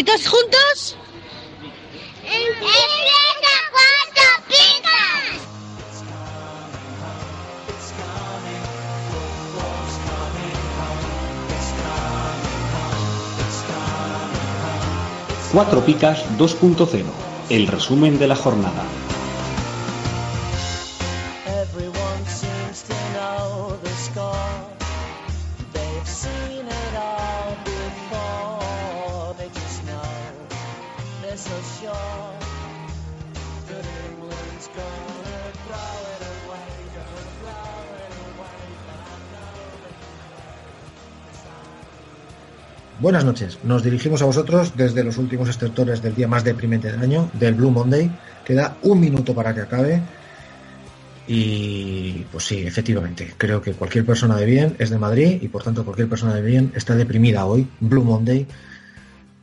¿Y todos juntos? ¡Empieza cuatro picas! Cuatro Picas 2.0, el resumen de la jornada. Buenas noches, nos dirigimos a vosotros desde los últimos estertores del día más deprimente del año, del Blue Monday. Queda un minuto para que acabe. Y pues sí, efectivamente, creo que cualquier persona de bien es de Madrid y por tanto cualquier persona de bien está deprimida hoy. Blue Monday,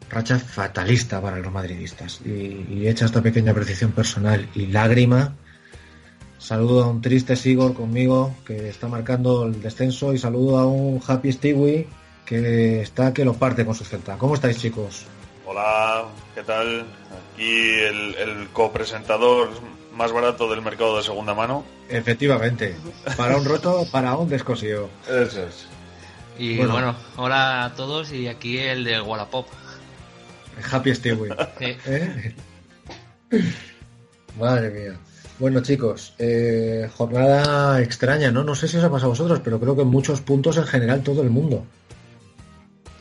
racha fatalista para los madridistas. Y, hecha esta pequeña precisión personal y lágrima, saludo a un triste Sigor conmigo que está marcando el descenso y saludo a un Happy Stewie que está que lo parte con su Celta. ¿Cómo estáis chicos? Hola, ¿qué tal? Aquí el, el copresentador más barato del mercado de segunda mano. Efectivamente, para un roto, para un descosío. Eso es. Y Bueno. bueno. hola a todos y aquí el de Wallapop. Happy Stewie. Sí. ¿Eh? Madre mía. Bueno chicos, eh, jornada extraña, ¿no? No sé si os ha pasado a vosotros, pero creo que en muchos puntos en general todo el mundo,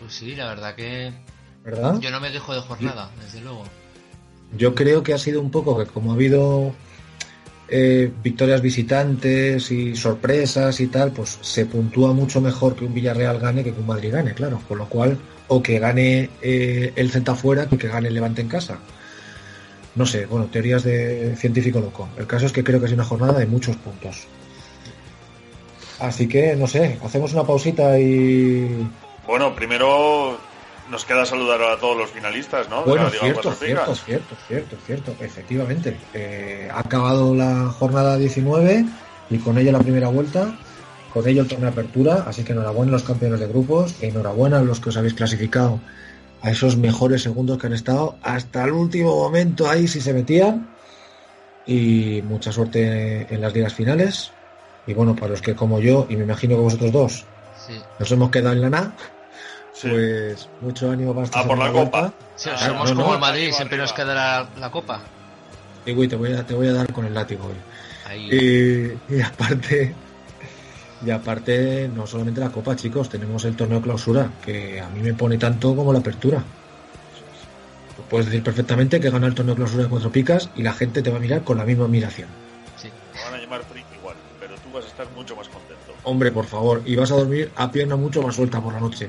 Pues sí, la verdad que ¿verdad? yo no me quejo de jornada, desde luego. Yo creo que ha sido un poco que como ha habido eh, victorias visitantes y sorpresas y tal, pues se puntúa mucho mejor que un Villarreal gane que que un Madrid gane, claro. Con lo cual, o que gane eh, el Celta fuera que que gane el Levante en casa. No sé, bueno, teorías de científico loco. El caso es que creo que es una jornada de muchos puntos. Así que, no sé, hacemos una pausita y... Bueno, primero nos queda saludar a todos los finalistas, ¿no? Bueno, cierto, cierto, cierto, cierto, cierto, efectivamente. Eh, ha acabado la jornada 19 y con ello la primera vuelta, con ello el torneo de apertura, así que enhorabuena a los campeones de grupos, e enhorabuena a los que os habéis clasificado a esos mejores segundos que han estado hasta el último momento ahí si se metían y mucha suerte en las ligas finales y bueno, para los que como yo y me imagino que vosotros dos Sí. nos hemos quedado en la nada, Sí. pues mucho ánimo para esta Ah, por la segunda copa. vuelta. Sí, Ah, somos no, como no. el Madrid, Arriba, siempre nos quedará la copa. Y güey, te voy a, te voy a dar con el látigo hoy. Y, y aparte, y aparte, no solamente la copa, chicos, tenemos el torneo clausura, que a mí me pone tanto como la apertura. Puedes decir perfectamente que gana el torneo clausura de cuatro picas y la gente te va a mirar con la misma admiración. Sí. Te van a llamar freak igual, pero tú vas a estar mucho más contento. Hombre, por favor, y vas a dormir a pierna mucho más suelta por la noche.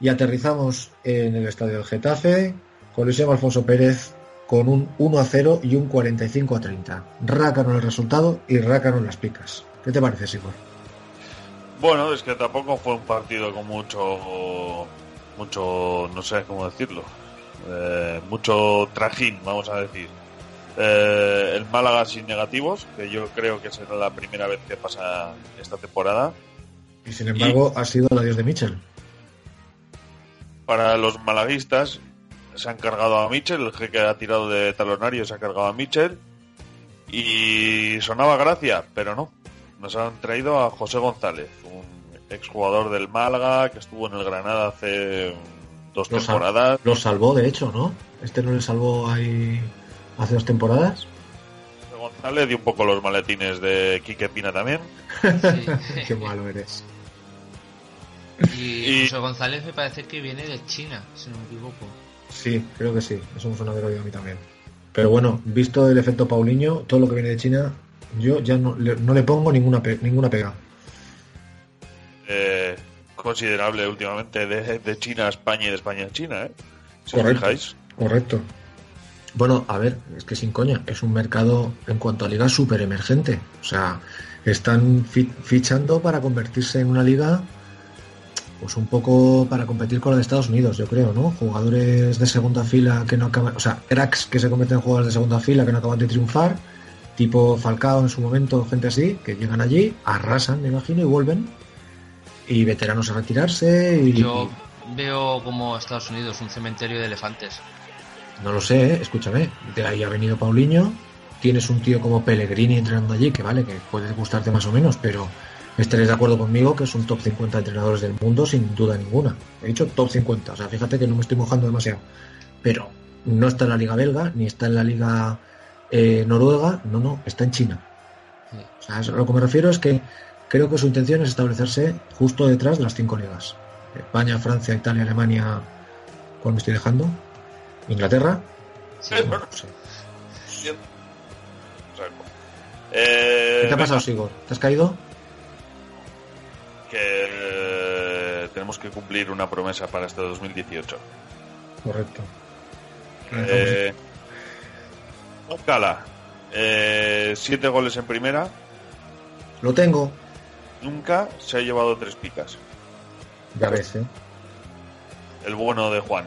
Y aterrizamos en el estadio del Getafe, Coliseo Alfonso Pérez, con un 1 a 0 y un 45 a 30. Rácano el resultado y rácano las picas. ¿Qué te parece, Sigor? Bueno, es que tampoco fue un partido con mucho, mucho, no sé cómo decirlo, eh, mucho trajín, vamos a decir. Eh, el Málaga sin negativos, que yo creo que será la primera vez que pasa esta temporada. Y sin embargo, ha sido el adiós de Mitchell. Para los malaguistas, se han cargado a Mitchell, el jeque ha tirado de talonario, se ha cargado a Mitchell. Y sonaba gracia, pero no. Nos han traído a José González, un exjugador del Málaga, que estuvo en el Granada hace dos Lo, sal- temporadas. lo salvó, de hecho, ¿no? Este no le salvó ahí hace dos temporadas. González dio un poco los maletines de Quique Pina también. Sí. Qué malo eres. Y Y- José González me parece que viene de China, si no me equivoco. Sí, creo que sí. Eso me suena de oído a mí también. Pero bueno, visto el efecto Paulinho, todo lo que viene de China, yo ya no le, no le pongo ninguna, pe- ninguna pega. eh, considerable últimamente de, de China a España y de España a China, ¿eh? Si os Correcto. fijáis. Correcto. Bueno, a ver, es que sin coña, es un mercado en cuanto a liga súper emergente. O sea, están fi- fichando para convertirse en una liga, pues un poco para competir con la de Estados Unidos, yo creo, ¿no? Jugadores de segunda fila que no acaban, o sea, cracks que se convierten en jugadores de segunda fila que no acaban de triunfar, tipo Falcao en su momento, gente así, que llegan allí, arrasan, me imagino, y vuelven. Y veteranos a retirarse y... Yo veo como Estados Unidos un cementerio de elefantes. No lo sé, ¿eh? escúchame. De ahí ha venido Paulinho. Tienes un tío como Pellegrini entrenando allí, que vale, que puede gustarte más o menos, pero estaréis de acuerdo conmigo que es un top 50 entrenadores del mundo sin duda ninguna. He dicho top 50, o sea, fíjate que no me estoy mojando demasiado. Pero no está en la liga belga, ni está en la liga eh, noruega, no, no, está en China. O sea, es- lo que me refiero es que creo que su intención es establecerse justo detrás de las cinco ligas. España, Francia, Italia, Alemania. ¿Cuál me estoy dejando? ¿Inglaterra? Sí. No sé. Eh, ¿Qué te ha pasado, Sigor? ¿Te has caído? Que eh, tenemos que cumplir una promesa para este 2018. Correcto. Eh, Cala, eh, siete goles en primera, Lo tengo. nunca se ha llevado tres picas. Ya ves, ¿eh? El bueno de Juan.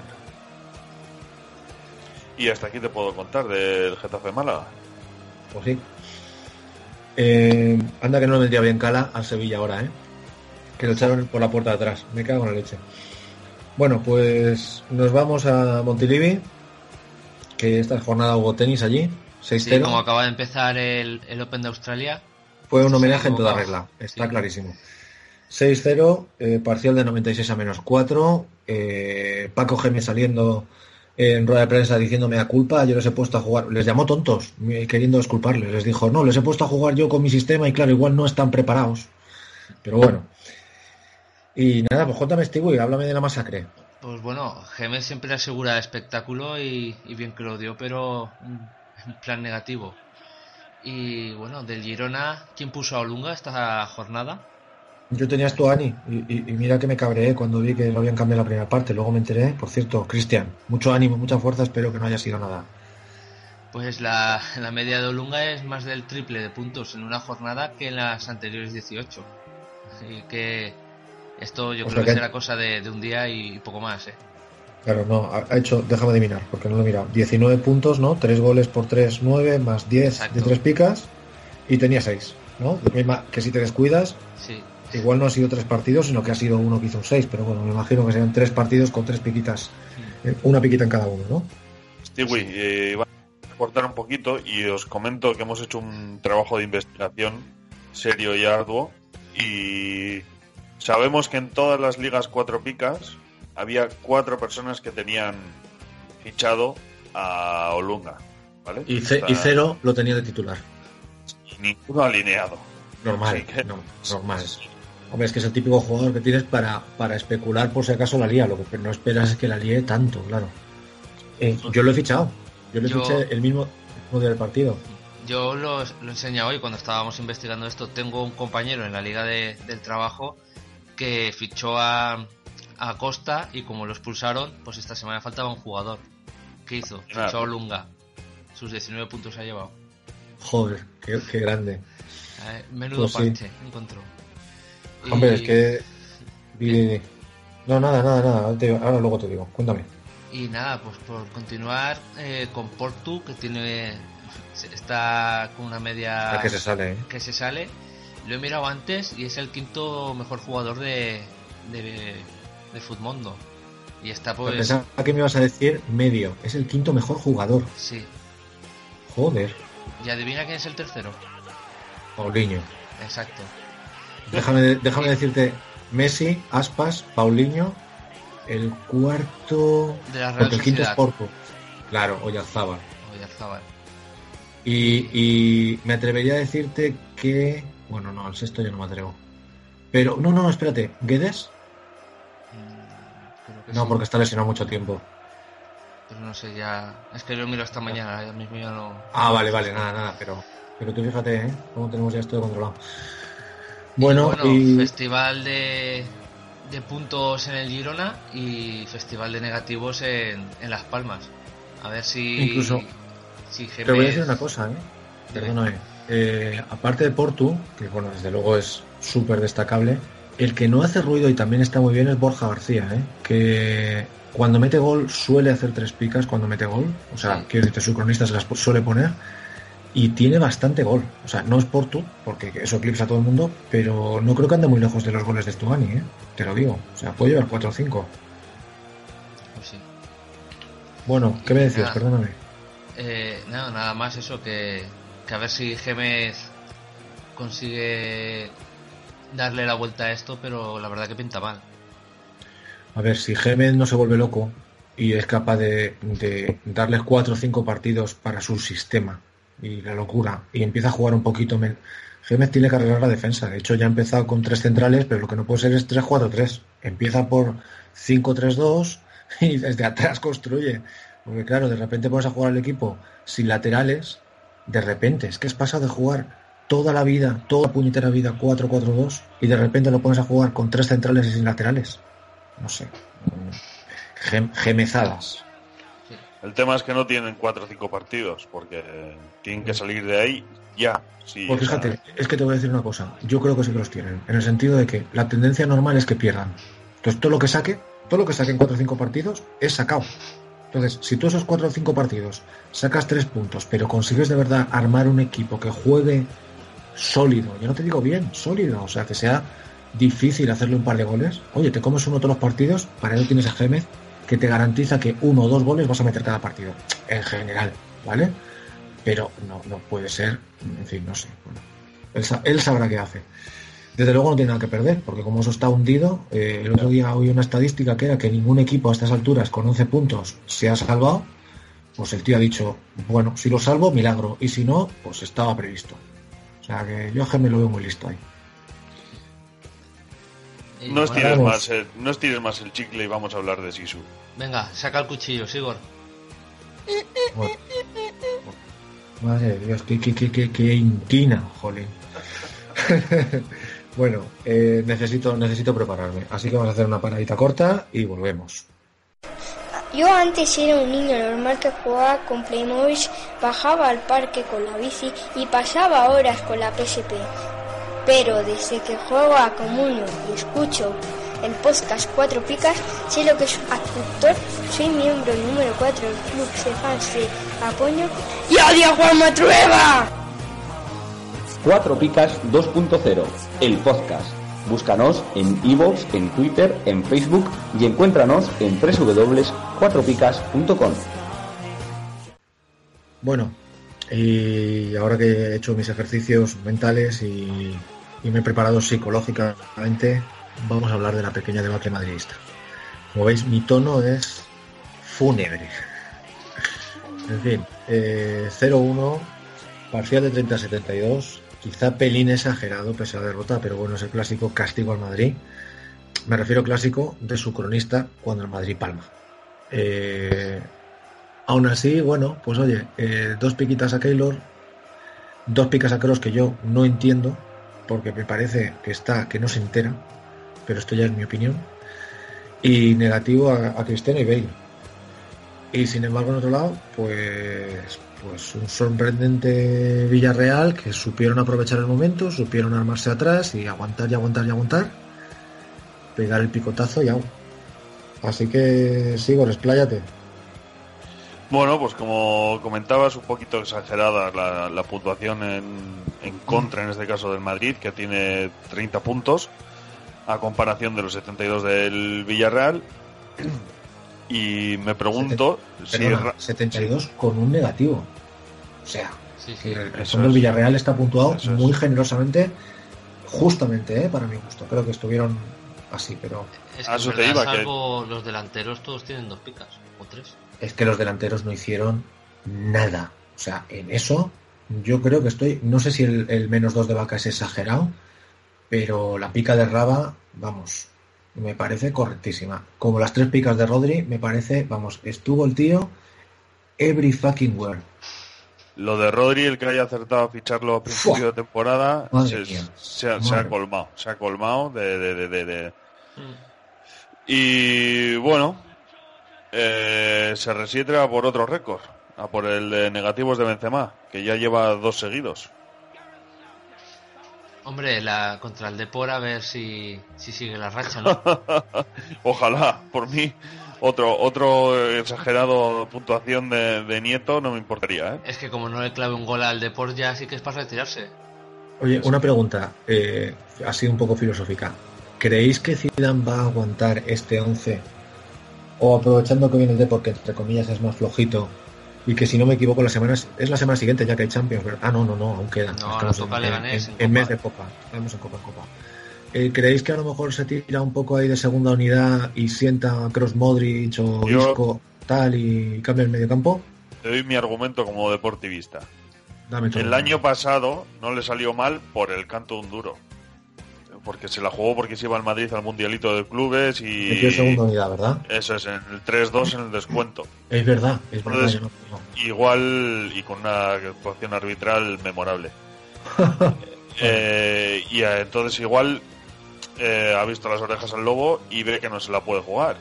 Y hasta aquí te puedo contar del Getafe Málaga. Pues sí. Eh, anda que no le vendría bien Cala al Sevilla ahora, ¿eh? Que lo echaron por la puerta de atrás. Me cago en la leche. Bueno, pues nos vamos a Montilivi. Que esta jornada hubo tenis allí. 6-0. Sí, como acaba de empezar el, el Open de Australia, Fue un homenaje en toda regla, está Sí. clarísimo. 6-0, eh, parcial de 96 a menos 4. eh, Paco Gémez saliendo en rueda de prensa diciéndome a culpa, yo les he puesto a jugar. Les llamó tontos, queriendo disculparles. Les dijo, no, les he puesto a jugar yo con mi sistema y claro, igual no están preparados. Pero bueno. Y nada, pues cuéntame, Stewie, háblame de la masacre. pues bueno, Gemes siempre asegura espectáculo y, y bien que lo dio, pero en plan negativo. Y bueno, del Girona, ¿quién puso a Olunga esta jornada? Yo tenía esto, Ani, y, y- y mira que me cabreé cuando vi que lo habían cambiado la primera parte. Luego me enteré, por cierto, Cristian, mucho ánimo, mucha fuerza, espero que no haya sido nada. Pues la, la media de Olunga es más del triple de puntos en una jornada que en las anteriores 18. Así que esto yo O creo sea que que- será cosa de, de un día y poco más, ¿eh? Claro, no, ha hecho, déjame adivinar, porque no lo he mirado. 19 puntos, ¿no? 3 goles por 3, 9, más 10 Exacto. de 3 picas, y tenía 6, ¿no? Que si te descuidas, Sí, igual no ha sido 3 partidos, sino que ha sido uno que hizo un 6, pero bueno, me imagino que serían 3 partidos con 3 piquitas, eh, una piquita en cada uno, ¿no? Stewie, eh, iba a cortar un poquito y os comento que hemos hecho un trabajo de investigación serio y arduo y sabemos que en todas las ligas cuatro picas había cuatro personas que tenían fichado a Olunga, ¿vale? Y, ce- y cero lo tenía de titular. Ninguno alineado. Normal, que- no, normal. Hombre, es que es el típico jugador que tienes para, para especular por si acaso la lía. Lo que no esperas es que la líe tanto, claro. Eh, yo lo he fichado. Yo le Yo- fiché el mismo, el mismo día del partido. Yo lo, lo enseñé hoy cuando estábamos investigando esto. Tengo un compañero en la liga de- del trabajo que fichó a, a Costa y como lo expulsaron, pues esta semana faltaba un jugador. ¿Qué hizo? Nada. Fichó a Lunga. Sus 19 puntos ha llevado. Joder, qué, qué grande. Eh, menudo Pues sí. parche encontró. Y- Hombre, es que. No, nada, nada, nada. Ahora, te- ahora luego te digo. Cuéntame. Y nada, pues por continuar eh, con Portu, que tiene está con una media que se sale, ¿eh? que se sale. Lo he mirado antes y es el quinto mejor jugador de, de, de Futmundo. Y está pues... Pensaba que me ibas a decir medio. Es el quinto mejor jugador. Sí. Joder. ¿Y adivina quién es el tercero? Paulinho. Exacto. Déjame, déjame decirte Messi, Aspas, Paulinho. El cuarto. De la Real porque el quinto es. Porto. Claro, Oyarzábal. Oyarzabal. Y, y me atrevería a decirte que. Bueno, no, al sexto yo no me atrevo. Pero, no, no, no, espérate. ¿Guedes? Mm, No, sí, porque está lesionado mucho tiempo. Pero no sé, ya. Es que lo miro esta mañana, ya mismo ya no. Ah, vale, vale, nada, nada, pero. Pero tú fíjate, ¿eh? Cómo tenemos ya esto controlado. Bueno, bueno, y. festival de, de puntos en el Girona y festival de negativos en, en Las Palmas. A ver si. Incluso- Si Te voy a decir una cosa, ¿eh? Perdóname. Eh, aparte de Portu, que bueno, desde luego es súper destacable, el que no hace ruido y también está muy bien es Borja García, ¿eh? Que cuando mete gol suele hacer tres picas cuando mete gol. O sea, quiero decirte, su cronista se las suele poner. Y tiene bastante gol. O sea, no es Portu, porque eso eclipsa a todo el mundo, pero no creo que ande muy lejos de los goles de Stuani, ¿eh? Te lo digo. O sea, puede llevar 4 o 5. Pues sí. Bueno, ¿qué me decías? Nada. Perdóname. Eh, nada, nada más eso que, a ver si Gémez consigue darle la vuelta a esto, pero la verdad que pinta mal. A ver, si Gémez no se vuelve loco y es capaz de, de darles cuatro o cinco partidos para su sistema y la locura y empieza a jugar un poquito menos. Gémez tiene que arreglar la defensa. De hecho, ya ha empezado con tres centrales, pero lo que no puede ser es 3-4-3. Empieza por 5-3-2 y desde atrás construye. Porque claro, de repente pones a jugar al equipo sin laterales. De repente, es que has pasado de jugar toda la vida, toda puñetera vida 4-4-2 y de repente lo pones a jugar con tres centrales y sin laterales no sé, gem- gemezadas. El tema es que no tienen cuatro o cinco partidos, porque tienen que salir de ahí ya. Sí, Pues fíjate, es que te voy a decir una cosa, yo creo que sí que los tienen, en el sentido de que la tendencia normal es que pierdan. Entonces todo lo que saque, todo lo que saque en cuatro o cinco partidos es sacado. Entonces, si tú esos cuatro o cinco partidos sacas tres puntos, pero consigues de verdad armar un equipo que juegue sólido, yo no te digo bien, sólido, o sea, que sea difícil hacerle un par de goles, oye, te comes uno todos los partidos, para eso tienes a Gémez, que te garantiza que uno o dos goles vas a meter cada partido, en general, ¿vale? Pero no, no puede ser, en fin, no sé. Bueno, él sabrá qué hace. Desde luego no tiene nada que perder, porque como eso está hundido, eh, el otro día oí una estadística que era que ningún equipo a estas alturas con 11 puntos se ha salvado, pues el tío ha dicho, bueno, si lo salvo, milagro, y si no, pues estaba previsto. O sea que yo a Gémez lo veo muy listo ahí. Y no, estires vamos. más, el- no estires más el chicle y vamos a hablar de Sisu. Venga, saca el cuchillo, Sigor. Bueno. Madre de Dios, qué, qué, qué, qué, qué inquina, jolín. bueno, eh, necesito, necesito prepararme. Así que vamos a hacer una paradita corta y volvemos. Yo antes era un niño normal que jugaba con Playmobil, bajaba al parque con la bici y pasaba horas con la PSP. Pero desde que juego a Comunio y escucho el podcast Cuatro Picas, sé lo que es actor, soy miembro número 4 del club de fans de Apoño y odio a Juan Matrueva. Cuatro Picas 2.0, el podcast. Búscanos en iVoox, en Twitter, en Facebook y encuéntranos en www.cuatropicas.com. Bueno, y ahora que he hecho mis ejercicios mentales y, y me he preparado psicológicamente, vamos a hablar de la pequeña debacle madridista. Como veis, mi tono es fúnebre. En fin, eh, 0-1, parcial de 30-72, quizá pelín exagerado pese a la derrota, pero bueno, es el clásico castigo al Madrid. Me refiero clásico de su cronista cuando el Madrid palma. Eh, aún así, bueno, pues oye, eh, dos piquitas a Keylor, dos picas a Kroos que yo no entiendo, porque me parece que está, que no se entera, pero esto ya es mi opinión, y negativo a, a Cristiano y Bale. Y sin embargo, en otro lado, pues, pues un sorprendente Villarreal que supieron aprovechar el momento, supieron armarse atrás y aguantar y aguantar y aguantar, pegar el picotazo y au. Así que sigo, expláyate. Bueno, pues como comentabas, un poquito exagerada la, la puntuación en, en contra, en este caso del Madrid, que tiene 30 puntos, a comparación de los 72 del Villarreal. Y me pregunto si... Perdona, Ra- 72 con un negativo. O sea, Sí, que sí. el fondo del. Villarreal está puntuado es. muy generosamente, justamente, ¿eh? para mi gusto. Creo que estuvieron así, pero Es A que eso en te verdad, iba, que- salvo los delanteros, todos tienen dos picas o tres. es que los delanteros no hicieron nada. O sea, en eso yo creo que estoy, no sé si el, el menos dos de vaca es exagerado, pero la pica de Raba, vamos, me parece correctísima. Como las tres picas de Rodri, me parece, vamos, estuvo el tío every fucking word. Lo de Rodri, el que haya acertado a ficharlo a principio Fua. de temporada, se, ha, se ha Madre. colmado. Se ha colmado de... de, de, de- de- Y bueno, eh, se resiente a por otro récord, a por el de negativos de Benzema, que ya lleva dos seguidos. Hombre, la, contra el Depor a ver si, si sigue la racha, ¿no? Ojalá, por mí, otro otro exagerado puntuación de, de Nieto no me importaría, ¿eh? es que como no le clave un gol al Depor ya sí que es para retirarse. Oye, una pregunta, eh, así un poco filosófica. ¿Creéis que Zidane va a aguantar este 11? O aprovechando que viene el D porque entre comillas es más flojito y que si no me equivoco la semana es, es la semana siguiente ya que hay Champions, ¿verdad? Ah, no, no, no, aún quedan. No, Estamos en, Leganés en- en mes de Copa. Estamos en Copa en Copa. Eh, ¿Creéis que a lo mejor se tira un poco ahí de segunda unidad y sienta a Cross Modric o Yo- Isco tal y cambia el medio campo? Te doy mi argumento como deportivista. Dame todo. El año pasado no le salió mal por el canto de un duro. Porque se la jugó porque se iba al Madrid al Mundialito de Clubes y... Metió segunda unidad, ¿verdad? Eso es, en el 3-2 en el descuento. Es verdad, es verdad. Entonces, yo no- no. Igual y con una actuación arbitral memorable. Eh, y eh, entonces igual eh, ha visto las orejas al lobo y ve que no se la puede jugar.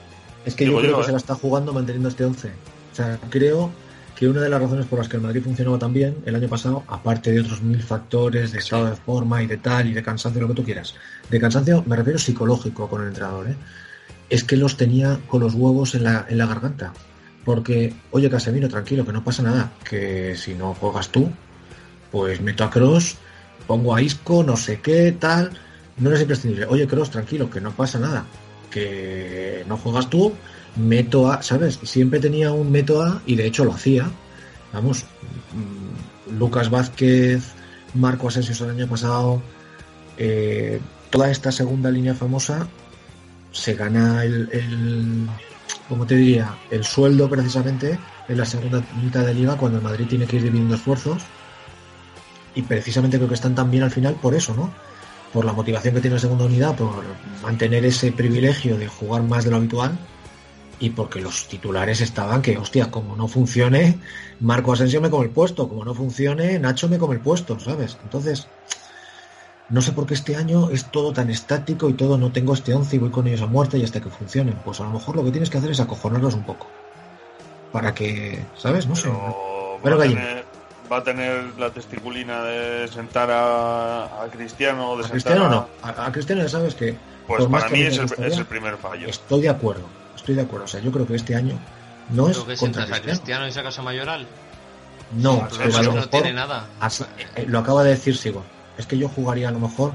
Es que Digo yo creo yo, que ¿eh? se la está jugando manteniendo este 11. O sea, creo que una de las razones por las que el Madrid funcionaba tan bien el año pasado, aparte de otros mil factores de estado de forma y de tal y de cansancio, lo que tú quieras, de cansancio me refiero psicológico con el entrenador, ¿eh? es que los tenía con los huevos en la, en la garganta. Porque, oye Casemiro, tranquilo, que no pasa nada, que si no juegas tú, pues meto a Cross, pongo a Isco, no sé qué, tal, no eres imprescindible. Oye Cross, tranquilo, que no pasa nada, que no juegas tú, meto a, ¿sabes? Siempre tenía un meto a y de hecho lo hacía. Vamos, mm, Lucas Vázquez, Marco Asensio el año pasado, eh, toda esta segunda línea famosa se gana el, el como te diría, el sueldo precisamente en la segunda mitad de liga cuando el Madrid tiene que ir dividiendo esfuerzos y precisamente creo que están tan bien al final por eso, ¿no? Por la motivación que tiene la segunda unidad, por mantener ese privilegio de jugar más de lo habitual y porque los titulares estaban que, hostia, como no funcione, Marco Asensio me come el puesto, como no funcione, Nacho me come el puesto, ¿sabes? Entonces, no sé por qué este año es todo tan estático y todo, no tengo este 11 y voy con ellos a muerte y hasta que funcionen. Pues a lo mejor lo que tienes que hacer es acojonarlos un poco. Para que, ¿sabes? No sé. Pero Pero va, a tener, va a tener la testiculina de sentar a, a Cristiano, de A Cristiano a- no. A, a Cristiano ya sabes que. Pues para mí el, es el primer fallo. Estoy de acuerdo. Estoy de acuerdo. O sea, yo creo que este año no es que contra Cristiano. Cristiano y sacas a Mayoral. No, Sí, pero pero a lo no tiene nada. así- eh, lo acaba de decir Sigo. Es que yo jugaría a lo mejor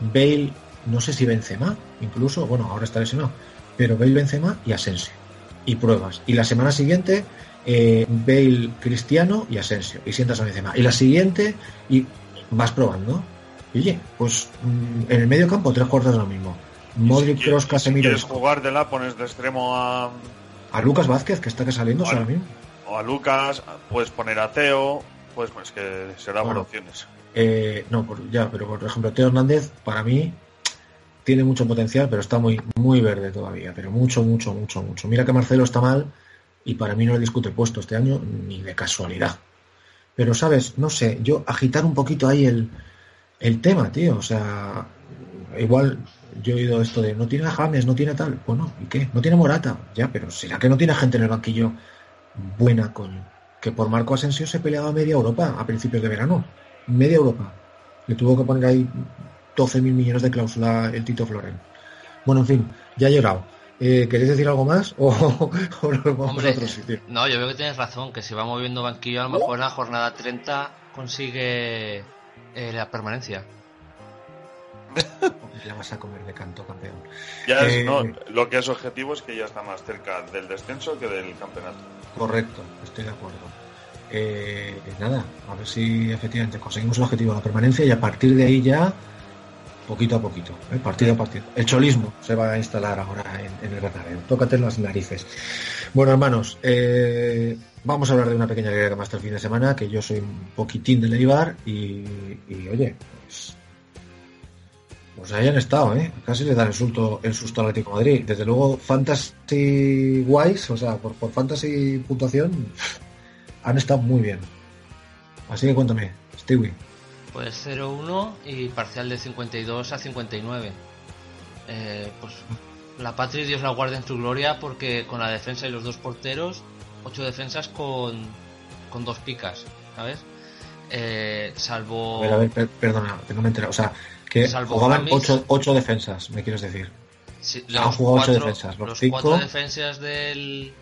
Bale, no sé si Benzema, incluso, bueno, ahora está lesionado, pero Bale, Benzema y Asensio. Y pruebas. Y la semana siguiente, eh, Bale, Cristiano y Asensio. Y sientas a Benzema. Y la siguiente, y vas probando. Y oye, pues mm, en el medio campo tres cuartos de lo mismo. Modric, Si Kroos, Casemiro Si quieres jugártela, pones de extremo a, a Lucas Vázquez, que está que saliendo ahora mismo. o a Lucas, puedes poner a Teo, pues, pues que será por Bueno. opciones. Eh, no, por- ya, pero por ejemplo, Teo Hernández, para mí, tiene mucho potencial, pero está muy, muy verde todavía. Pero mucho, mucho, mucho, mucho. Mira que Marcelo está mal y para mí no le discute puesto este año ni de casualidad. Pero, ¿sabes? No sé, yo agitar un poquito ahí el, el tema, tío. O sea, igual yo he oído esto de no tiene a James, no tiene tal. Bueno, ¿y qué? No tiene Morata. Ya, pero ¿será que no tiene gente en el banquillo buena, coño? Que por Marco Asensio se peleaba media Europa a principios de verano. Media Europa. Le tuvo que poner ahí 12.000 millones de cláusula el Tito Floren. Bueno, en fin, ya he llorado. Eh, ¿Queréis decir algo más? ¿O, o vamos Hombre, a otro sitio? no, yo veo que tienes razón, que si va moviendo banquillo, a lo mejor en la jornada 30 consigue eh, la permanencia. Ya vas a comer de canto, campeón. Ya es, Eh, no, lo que es objetivo es que ya está más cerca del descenso que del campeonato. Correcto, estoy de acuerdo. Eh, nada, a ver si efectivamente conseguimos el objetivo de la permanencia y a partir de ahí ya poquito a poquito, ¿eh? partido a partido. El cholismo se va a instalar ahora en, en el Bernabéu. Tócate las narices. Bueno, hermanos, eh, vamos a hablar de una pequeña que más hasta el fin de semana, que yo soy un poquitín de Leibar y, y, oye, pues, pues ahí han estado, ¿eh? Casi le dan el susto, el susto al Atlético de Madrid. Desde luego, Fantasy Wise, o sea, por, por Fantasy puntuación, han estado muy bien. Así que cuéntame, Stewie. Pues 0-1 y parcial de 52 a 59. Eh, pues la Patria Dios la guarde en su gloria porque con la defensa y los dos porteros, ocho defensas con, con dos picas, ¿sabes? Eh, salvo... A ver, a ver, per- perdona, que no me he enterado. O sea, que Salvo jugaban Ramis. ocho, ocho defensas, me quieres decir. Sí, Han jugado ocho defensas, los los cinco- cuatro defensas del,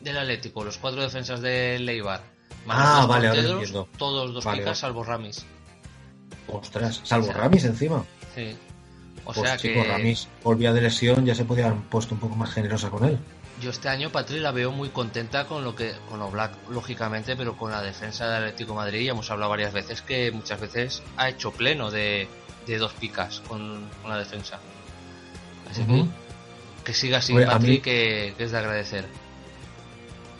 del Atlético, los cuatro defensas del Leibar. Ah, los vale, ahora entiendo. Todos dos Vale, picas, salvo Ramis. Ostras, salvo O sea, Ramis encima. Sí. O pues sea chico, que Ramis volvía de lesión, ya se podía haber puesto un poco más generosa con él. yo este año Patri la veo muy contenta con lo que con lo Black lógicamente, pero con la defensa del Atlético de Madrid ya hemos hablado varias veces que muchas veces ha hecho pleno de, de dos picas con, con la defensa. Así que que siga así Hombre, a Patri mí- que, que es de agradecer.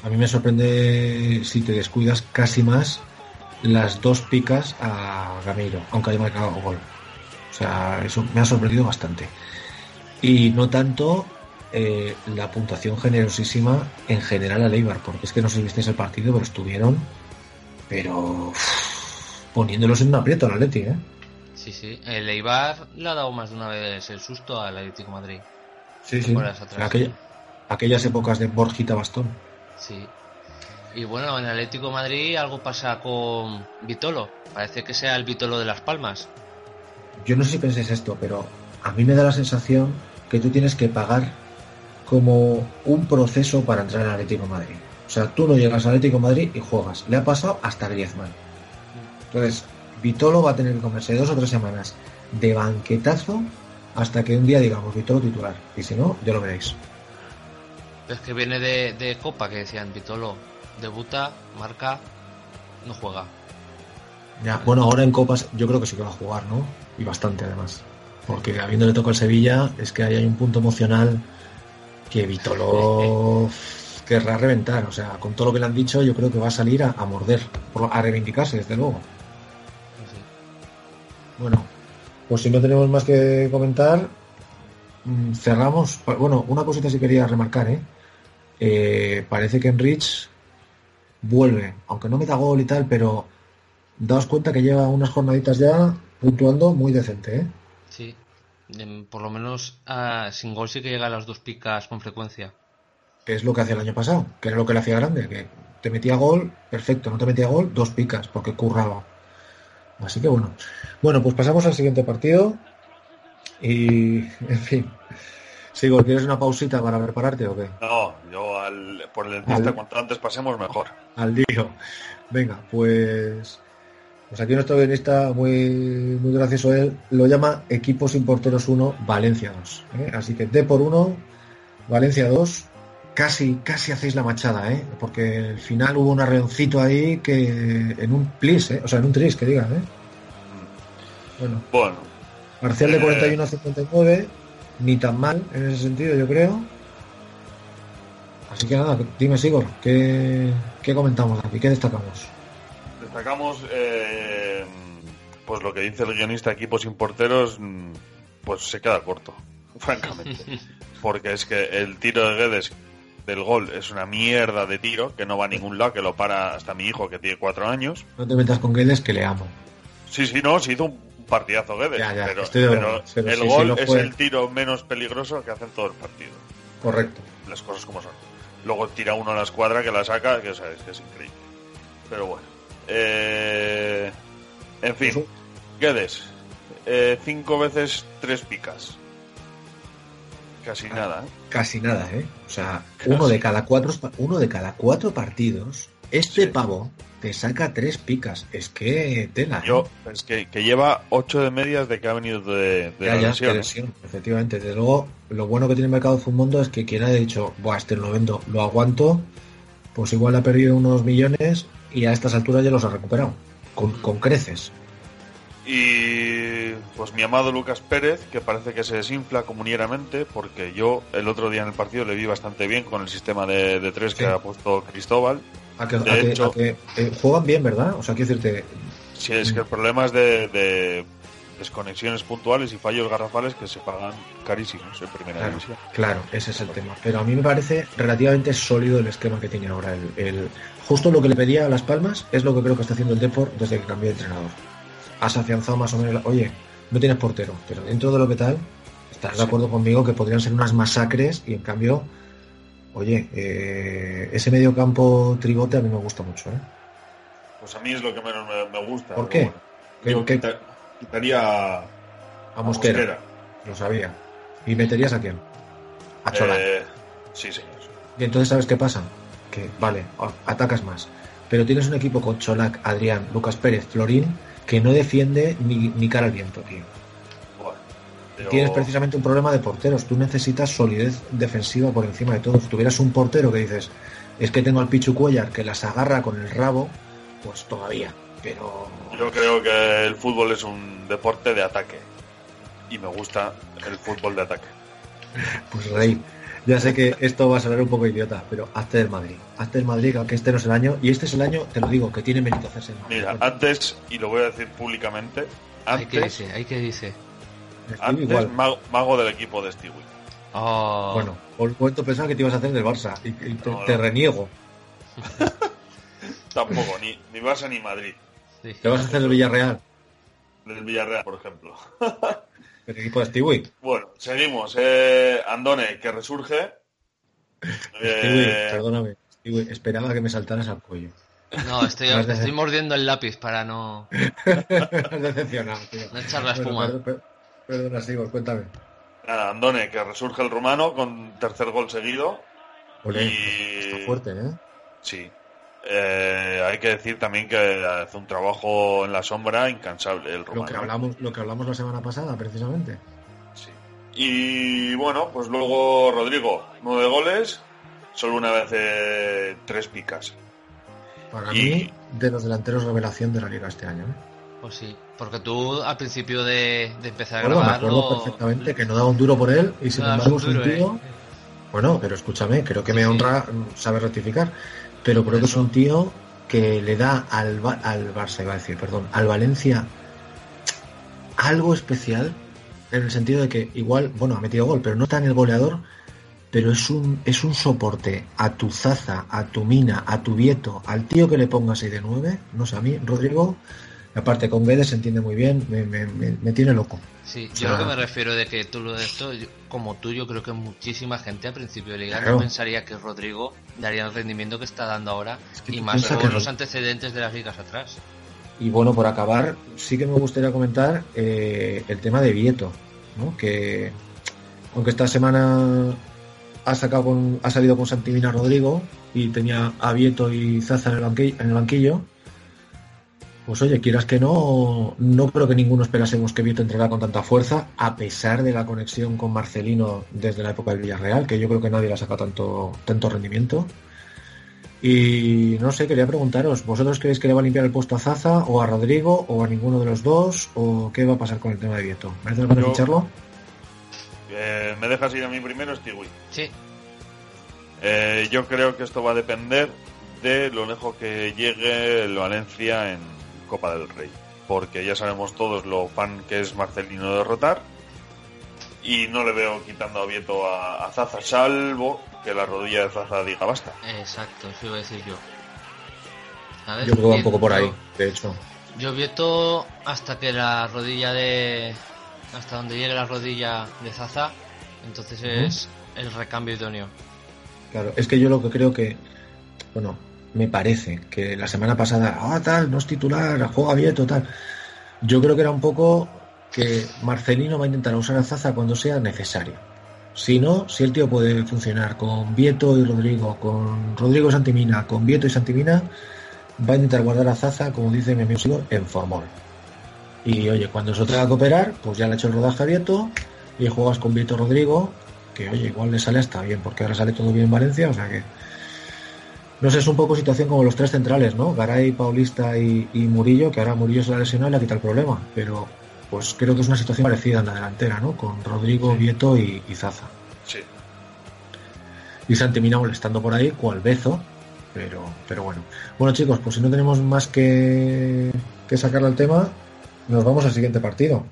A mí me sorprende si te descuidas casi más las dos picas a Gameiro, aunque haya marcado gol. O sea, eso me ha sorprendido bastante. Y no tanto eh, la puntuación generosísima en general a Leibar, porque es que no sé si visteis el partido, pero estuvieron, pero uff, poniéndolos en un aprieto al Atleti, ¿eh? Sí, sí. El Eibar le ha dado más de una vez el susto al Atlético de Madrid. Sí, sí. Aquella- aquellas épocas de Borjita Bastón. Sí. Y bueno, en Atlético de Madrid algo pasa con Vitolo. Parece que sea el Vitolo de Las Palmas. Yo no sé si pensáis esto, pero a mí me da la sensación que tú tienes que pagar como un proceso para entrar al Atlético de Madrid. O sea, tú no llegas al Atlético de Madrid y juegas. Le ha pasado hasta Griezmann. Entonces, Vitolo va a tener que comerse dos o tres semanas de banquetazo hasta que un día digamos Vitolo titular. Y si no, ya lo veréis. Es que viene de, de Copa, que decían Vitolo. Debuta, marca, no juega. Ya, bueno, ahora en Copas yo creo que sí que va a jugar, ¿no? Y bastante además. Porque habiéndole tocado el Sevilla, es que ahí hay un punto emocional que Vitolo querrá reventar. O sea, con todo lo que le han dicho, yo creo que va a salir a, a morder, a reivindicarse, desde luego. Pues si no tenemos más que comentar, mm, cerramos. Bueno, una cosita sí quería remarcar, ¿eh? Eh, parece que Enrich vuelve, aunque no meta gol y tal, pero daos cuenta que lleva unas jornaditas ya puntuando muy decente, ¿eh? Sí. Por lo menos ah, sin gol sí que llega a las dos picas con frecuencia. Es lo que hacía el año pasado, que era lo que le hacía grande, que te metía gol, perfecto, no te metía gol, dos picas, porque curraba. Así que bueno. Bueno, pues pasamos al siguiente partido. Y, en fin. Sigo, ¿quieres una pausita para prepararte o qué? No, yo al, por el dentista Al- cuanto antes pasemos mejor. Al lío. Venga, pues. Pues aquí nuestro guionista, muy, muy gracioso él, lo llama Equipos sin porteros 1, Valencia 2. ¿eh? Así que D por 1, Valencia 2. Casi, casi hacéis la machada, ¿eh? Porque al final hubo un arreoncito ahí que en un plis, ¿eh? O sea, en un tris, que digan, ¿eh? Bueno, Bueno, parcial de Eh. 41 a 59, ni tan mal en ese sentido, yo creo. Así que nada, dime, Sigor, ¿qué, qué comentamos aquí? ¿Qué destacamos? destacamos eh, pues lo que dice el guionista equipos sin porteros, mm, pues se queda corto, francamente. Porque es que el tiro de Guedes del gol es una mierda de tiro que no va a ningún lado, que lo para hasta mi hijo que tiene cuatro años. No te metas con Guedes, que le amo. Sí, sí, no, se hizo un partidazo Guedes, Ya, ya, pero, el sí, gol es el tiro menos peligroso que hacen todo el partido. Correcto. Las cosas como son. Luego tira uno a la escuadra que la saca, que, o sea, es, que es increíble. Pero bueno. Eh, en fin, Guedes. eh, cinco veces tres picas. Casi nada, ¿eh? Casi nada, ¿eh? O sea, uno de cada cuatro, uno de cada cuatro partidos, este pavo te saca tres picas. Es que tela. ¿eh? Yo, es que, que lleva ocho de medias de que ha venido de, de Ya, la ya, lesión. de lesión, efectivamente. Desde luego, lo bueno que tiene el mercado Fumondo es que quien haya dicho, Buah, este lo vendo, lo aguanto, pues igual ha perdido unos millones y a estas alturas ya los ha recuperado. Con, con creces. Y pues mi amado Lucas Pérez, que parece que se desinfla comunieramente, porque yo el otro día en el partido le vi bastante bien con el sistema de, de tres que ha puesto Cristóbal. A que, De a que- hecho- a que, eh, juegan bien, ¿verdad? O sea, quiero decirte, Sí, es que el problema es de, de desconexiones puntuales y fallos garrafales que se pagan carísimos en primera Claro, división. claro, ese es el tema. Pero a mí me parece relativamente sólido el esquema que tiene ahora. El, el- justo lo que le pedía a Las Palmas es lo que creo que está haciendo el Deport desde que cambió de entrenador. Has afianzado más o menos, la- oye, no tienes portero, pero dentro de lo que tal, estás de acuerdo conmigo que podrían ser unas masacres y en cambio, oye, eh, ese medio campo tribote a mí me gusta mucho. ¿eh? Pues a mí es lo que menos me, me gusta. ¿Por qué? bueno. Yo ¿Qué- quita- quitaría a, A Mosquera, Mosquera. lo sabía. ¿Y meterías a quién? A Cholán. Eh, sí, señor. Y entonces, ¿sabes qué pasa? Que, vale, atacas más. Pero tienes un equipo con Cholac, Adrián, Lucas Pérez, Florín, que no defiende ni, ni cara al viento, tío. Bueno, Y pero- Tienes precisamente un problema de porteros. Tú necesitas solidez defensiva por encima de todo. Si tuvieras un portero que dices, es que tengo al Pichu Cuellar que las agarra con el rabo, pues todavía. Pero Yo creo que el fútbol es un deporte de ataque. Y me gusta el fútbol de ataque. Pues rey, ya sé que esto va a sonar un poco idiota, pero hazte del Madrid. Hazte del Madrid, aunque este no es el año. Y este es el año, te lo digo, que tiene mérito hacerse el Madrid. Mira, antes, y lo voy a decir públicamente, Hay que antes, dice, hay que dice. Antes igual. mago, mago del equipo de Stewie. Oh, Bueno, por un momento pensaba que te ibas a hacer del Barça y, y te, No, no. te reniego. Tampoco, ni, ni Barça ni Madrid. sí. Te vas a hacer del Villarreal, Del Villarreal, por ejemplo. el equipo de Stewie. Bueno, seguimos. Eh, Andone, que resurge. Stewie, Eh, perdóname. Stewie, esperaba que me saltaras al cuello. No, estoy, estoy mordiendo el lápiz para no, Has decepcionado, tío. no echar la Bueno, espuma. per- per- perdona, Sigor, cuéntame. nada, Andone, que resurge el rumano con tercer gol seguido. Ole, Y- está fuerte, ¿eh? Sí. Eh, hay que decir también que hace un trabajo en la sombra incansable el Lo que, hablamos, lo que hablamos la semana pasada, precisamente. Sí. Y bueno, pues luego Rodrigo, nueve goles, solo una vez eh, tres picas. Para Y- mí, de los delanteros revelación de la liga este año. ¿eh? Pues sí, porque tú al principio de, de empezar a Bueno, me grabar acuerdo perfectamente que no daba un duro por él y sin No embargo un duro, tío... ¿eh? Bueno, pero escúchame, creo que Sí, me sí. honra mm, saber rectificar, pero creo que es un tío que le da al, al Barça, iba a decir, perdón, al Valencia algo especial en el sentido de que igual, bueno, ha metido gol, pero no está en el goleador, pero es un, es un soporte a tu Zaza, a tu Mina, a tu Vieto, al tío que le pongas ahí de nueve, no sé, a mí, Rodrigo, aparte con Guedes se entiende muy bien, me, me- me- me tiene loco. Sí, O yo lo que me refiero de que tú lo de esto, yo- como tú, yo creo que muchísima gente a principio de liga Claro. no pensaría que Rodrigo daría el rendimiento que está dando ahora que y más con que los antecedentes de las ligas atrás. Y bueno, por acabar, sí que me gustaría comentar eh, el tema de Vieto, ¿no? Que aunque esta semana ha sacado con, ha salido con Santimina Rodrigo y tenía a Vieto y Zaza en el banquillo, en el banquillo pues oye, quieras que no, no creo que ninguno esperásemos que Vieto entrara con tanta fuerza, a pesar de la conexión con Marcelino desde la época del Villarreal, que yo creo que nadie le ha sacado tanto, tanto rendimiento. Y no sé, quería preguntaros, ¿vosotros creéis que le va a limpiar el puesto a Zaza o a Rodrigo o a ninguno de los dos? ¿O qué va a pasar con el tema de Vieto? ¿Merece la pena ficharlo? Eh, ¿Me dejas ir a mí primero, Stewie? Sí, Eh, yo creo que esto va a depender de lo lejos que llegue el Valencia en Copa del Rey. Porque ya sabemos todos lo fan que es Marcelino derrotar. Y no le veo quitando a Vieto a, a Zaza, salvo que la rodilla de Zaza diga basta. exacto, eso iba a decir yo. ¿Sabes? Yo creo que va un poco por ahí, de hecho. Yo Vieto hasta que la rodilla de. hasta donde llegue la rodilla de Zaza, entonces es el recambio idóneo. Claro, es que yo lo que creo que, bueno, me parece que la semana pasada, ah, tal, no es titular, juega Vieto, tal. Yo creo que era un poco que Marcelino va a intentar usar a Zaza cuando sea necesario. Si no, si el tío puede funcionar con Vieto y Rodrigo, con Rodrigo y Santimina, con Vieto y Santimina, va a intentar guardar a Zaza, como dice mi amigo en formol. Y oye, cuando eso tenga que operar, pues ya le ha hecho el rodaje a Vieto y juegas con Vieto Rodrigo, que oye, igual le sale hasta bien, porque ahora sale todo bien en Valencia, o sea que. No sé, es un poco situación como los tres centrales, ¿no? Garay, Paulista y, y Murillo, que ahora Murillo se la lesionado y le ha quitado el problema, pero pues creo que es una situación parecida en la delantera, ¿no? Con Rodrigo, Vieto y, y Zaza. Sí. Y se han terminado molestando por ahí, cual bezo, pero, pero bueno. Bueno chicos, pues si no tenemos más que, que sacarle al tema, nos vamos al siguiente partido.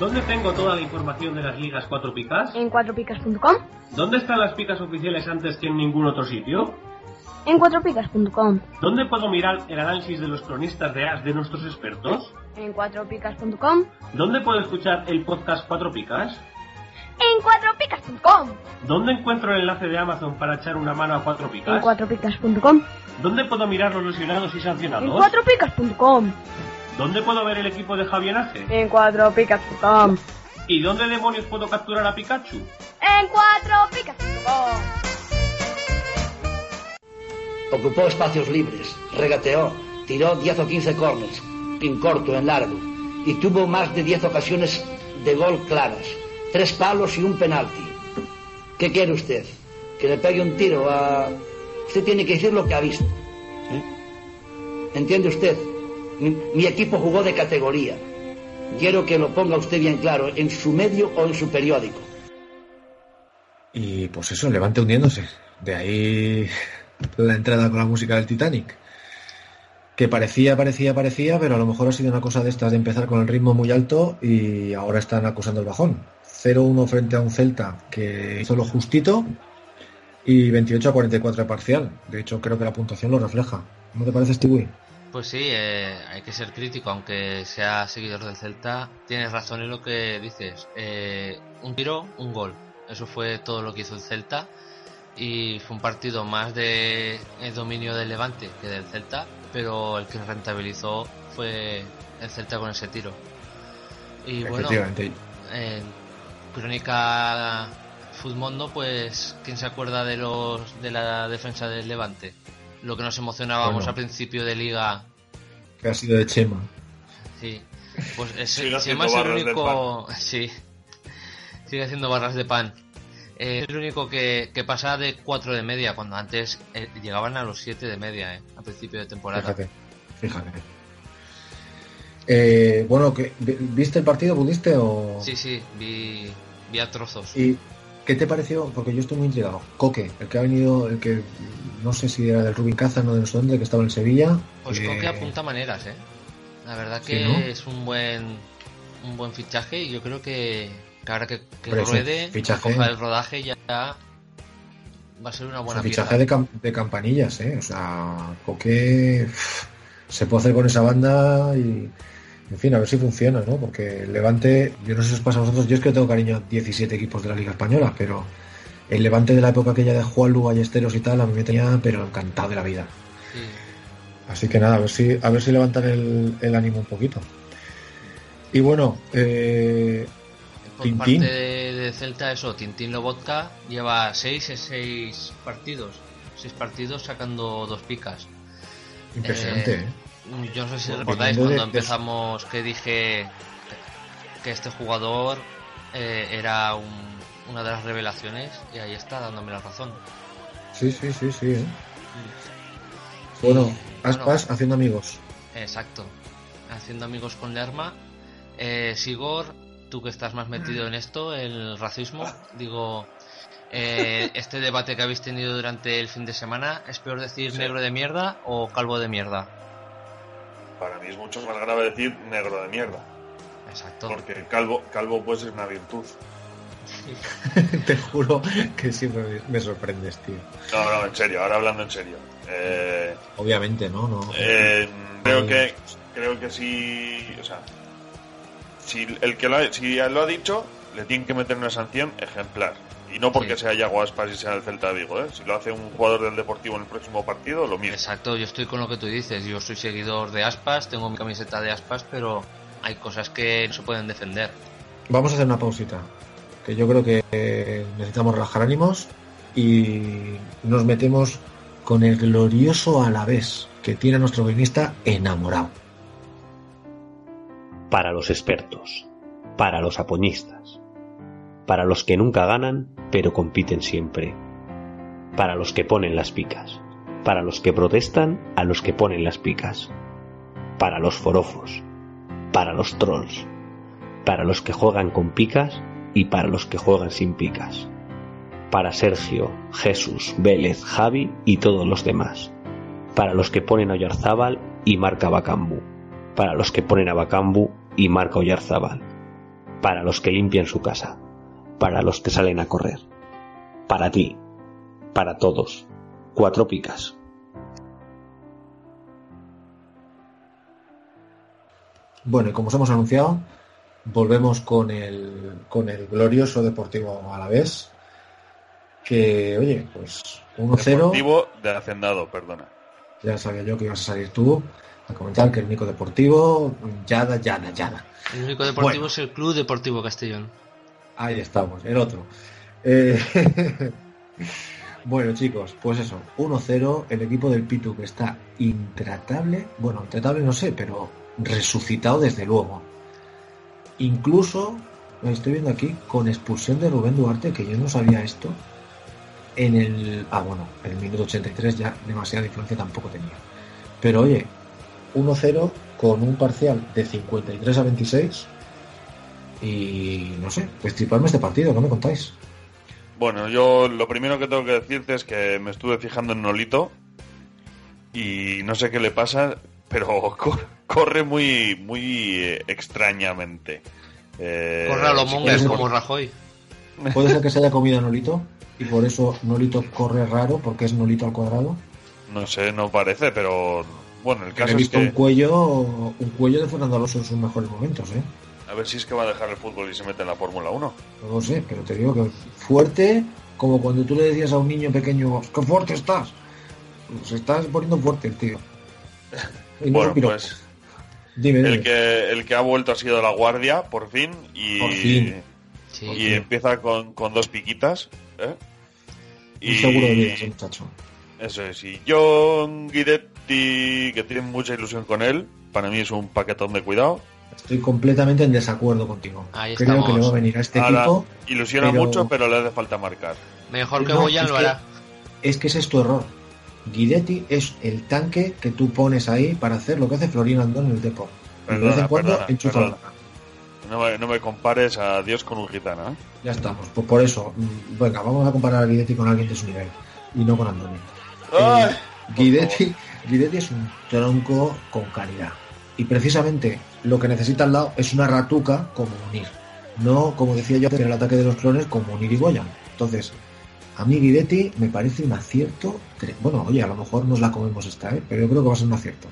¿Dónde tengo toda la información de las ligas 4 picas? En 4picas.com. ¿Dónde están las picas oficiales antes que en ningún otro sitio? En 4picas.com. ¿Dónde puedo mirar el análisis de los cronistas de AS de nuestros expertos? En 4picas.com. ¿Dónde puedo escuchar el podcast 4 picas? En 4picas.com. ¿Dónde encuentro el enlace de Amazon para echar una mano a 4 En picas? 4picas.com. ¿Dónde puedo mirar los lesionados y En sancionados? 4picas.com. ¿Dónde puedo ver el equipo de Javier Ace? En 4picas.com. ¿Y dónde demonios puedo capturar a Pikachu? En 4picas.com. Ocupó espacios libres, regateó, tiró 10 o 15 corners, en corto, en largo, y tuvo más de 10 ocasiones de gol claras, tres palos y un penalti. ¿Qué quiere usted? ¿Que le pegue un tiro a...? Usted tiene que decir lo que ha visto. ¿Entiende usted? Mi, equipo jugó de categoría. Quiero que lo ponga usted bien claro, en su medio o en su periódico. Y pues eso, Levante hundiéndose. De ahí la entrada con la música del Titanic. Que parecía, parecía, parecía, pero a lo mejor ha sido una cosa de estas de empezar con el ritmo muy alto y ahora están acusando el bajón. 0-1 frente a un Celta que hizo lo justito y 28 a 44 de parcial. De hecho, creo que la puntuación lo refleja. ¿No te parece, Stewie? Pues sí, eh, hay que ser crítico, aunque sea seguidor del Celta. Tienes razón en lo que dices. Eh, un tiro, un gol. Eso fue todo lo que hizo el Celta. Y fue un partido más de eh, dominio del Levante que del Celta. Pero el que rentabilizó fue el Celta con ese tiro. Y bueno, en Crónica Futmundo, pues, ¿quién se acuerda de los de la defensa del Levante? Lo que nos emocionábamos Bueno. al principio de liga Que ha sido de Chema. Sí, pues es, Chema el barras de único. Sí, sigue haciendo barras de pan. Eh, es el único que, que pasa de 4 de media, cuando antes eh, llegaban a los 7 de media, eh, a principio de temporada. Fíjate, fíjate. Eh, bueno, que, ¿viste el partido? ¿Pudiste o...? Sí, sí, vi, vi a trozos. ¿Y qué te pareció? Porque yo estoy muy intrigado. Coque, el que ha venido, el que no sé si era del Rubin Kazan o de no sé dónde, que estaba en Sevilla. Pues que- Coque apunta maneras, eh. La verdad Sí, que ¿no? es un buen un buen fichaje y yo creo que, que ahora que, que ruede, fichaje. coja el rodaje ya va a ser una buena fichaje de, cam- de campanillas, ¿eh? O sea, Coque se puede hacer con esa banda y, en fin, a ver si funciona, ¿no? Porque el Levante, yo no sé si os pasa a vosotros, yo es que tengo cariño a 17 equipos de la Liga Española, pero el Levante de la época aquella de Juan Ballesteros y tal, a mí me tenía, pero encantado de la vida. Sí. Así que nada, a ver si, a ver si levantan el, el ánimo un poquito. Y bueno, eh, Por Tintín. parte de, de Celta, eso, Tintín Lobotka lleva 6 en 6 partidos. 6 partidos sacando dos picas. impresionante, ¿eh? Yo no sé si recordáis de- cuando de- empezamos que dije que este jugador eh, era un- una de las revelaciones y ahí está dándome la razón. Sí, sí, sí, sí. ¿eh? Bueno, bueno. Aspas haciendo amigos. Exacto. Haciendo amigos con Lerma. Eh, Sigor, tú que estás más metido en esto, el racismo, digo, eh, este debate que habéis tenido durante el fin de semana, ¿es peor decir Sí. negro de mierda o calvo de mierda? Para mí es mucho más grave decir negro de mierda. Exacto. Porque calvo, calvo puede ser una virtud. Te juro que siempre me- me sorprendes, tío. No, no, en serio, ahora hablando en serio. Eh, Obviamente, ¿no? no eh, creo que creo que sí, o sea, si el que lo ha, si lo ha dicho, le tienen que meter una sanción ejemplar. Y no porque Sí. sea Yago Aspas y sea el Celta de Vigo, ¿eh? Si lo hace un jugador del Deportivo en el próximo partido, lo mismo. Exacto, yo estoy con lo que tú dices. Yo soy seguidor de Aspas, tengo mi camiseta de Aspas, pero hay cosas que no se pueden defender. Vamos a hacer una pausita. Que yo creo que eh, necesitamos relajar ánimos y nos metemos con el glorioso Alavés que tiene a nuestro guionista enamorado. Para los expertos, para los apoñistas, para los que nunca ganan pero compiten siempre, para los que ponen las picas. para los que protestan a los que ponen las picas, para los forofos, para los trolls, para los que juegan con picas y para los que juegan sin picas, para Sergio, Jesús, Vélez, Javi y todos los demás, para los que ponen a Oyarzábal y marca Bacambu, para los que ponen a Bacambu y marca Oyarzábal, para los que limpian su casa, para los que salen a correr, para ti, para todos, cuatro picas. Bueno, y como os hemos anunciado, volvemos con el, con el glorioso Deportivo Alavés. Que, oye, pues 1-0. Deportivo de Hacendado, perdona. Ya sabía yo que ibas a salir tú a comentar que el Nico Deportivo, yada, yada, yada. El único deportivo es el Club Deportivo Castellón. Ahí estamos, el otro. Eh, bueno, chicos, pues eso, 1-0, el equipo del Pitu que está intratable, bueno, intratable no sé, pero resucitado desde luego. Incluso, lo estoy viendo aquí, con expulsión de Rubén Duarte, que yo no sabía esto, en el... Ah, bueno, en el minuto 83 ya demasiada diferencia tampoco tenía. Pero oye, 1-0 con un parcial de 53 a 26 y no sé, destriparme este partido, ¿qué me contáis? Bueno, yo lo primero que tengo que decirte es que me estuve fijando en Nolito y no sé qué le pasa, pero cor- corre muy muy eh, extrañamente. Eh, Corre a los quieres, como Rajoy. ¿Puede ser que se haya comido a Nolito? Y por eso Nolito corre raro, porque es Nolito al cuadrado. No sé, no parece, pero bueno, el Que le caso he es visto un que cuello, un cuello de Fernando Alonso en sus mejores momentos, ¿eh? A ver si es que va a dejar el fútbol y se mete en la Fórmula 1. No lo sé, pero te digo que fuerte, como cuando tú le decías a un niño pequeño, ¡qué fuerte estás! Se estás poniendo fuerte el tío. Y no Bueno, pues Dime, dime. el que el que ha vuelto ha sido la guardia por fin y Por fin. Sí. y empieza con, con dos piquitas, ¿eh? Un seguro de vida ese muchacho. Eso es, y John Guidetti, que tiene mucha ilusión con él, para mí es un paquetón de cuidado. Estoy completamente en desacuerdo contigo. Ahí Creo estamos. que le va a venir a este Ahora, equipo. ilusiona pero- mucho, pero le hace falta marcar. Mejor que No, Boyan lo que- hará. Es que ese es tu error. Guidetti es el tanque que tú pones ahí para hacer lo que hace Florino Andón en el Depor. De vez en cuando perdona, enchufa perdona. No me, no me compares a Dios con un gitano, ¿eh? Ya estamos. Pues por eso, mm, venga, vamos a comparar a Guidetti con alguien de su nivel y no con Andoni. Ay, Guidetti, Guidetti es un tronco con calidad. Y precisamente lo que necesita al lado es una ratuca como Unir. No, como decía yo en el ataque de los clones, como Unir y Goyan. Entonces, a mí Guidetti me parece un acierto. Bueno, oye, a lo mejor nos la comemos esta, ¿eh? pero yo creo que va a ser un acierto.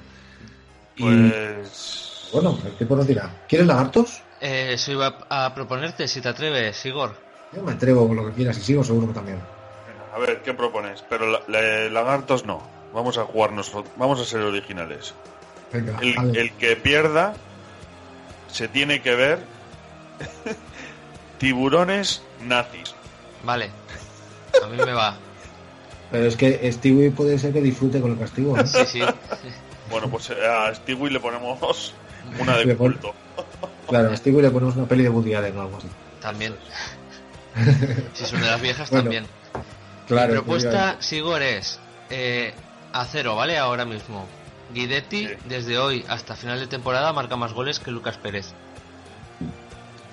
Y Pues... bueno, el nos dirá, ¿quieres lagartos? Eh, eso iba a proponerte, si te atreves, Igor. Yo me atrevo con lo que quieras y sigo seguro que también. A ver, ¿qué propones? Pero la- la- lagartos no. Vamos a jugarnos, vamos a ser originales. Venga, el que pierda se tiene que ver tiburones nazis. Vale. A mí me va. Pero es que Stewie puede ser que disfrute con el castigo. ¿eh? Sí, sí. Bueno, pues a Stewie le ponemos una de culto. Claro, a Stewie le ponemos una peli de Woody Allen o algo así. También. Si son de las viejas, Bueno, también. Claro, Mi propuesta, efectivamente. Sigor, es eh, a cero, ¿vale? Ahora mismo. Guidetti, desde hoy hasta final de temporada, marca más goles que Lucas Pérez.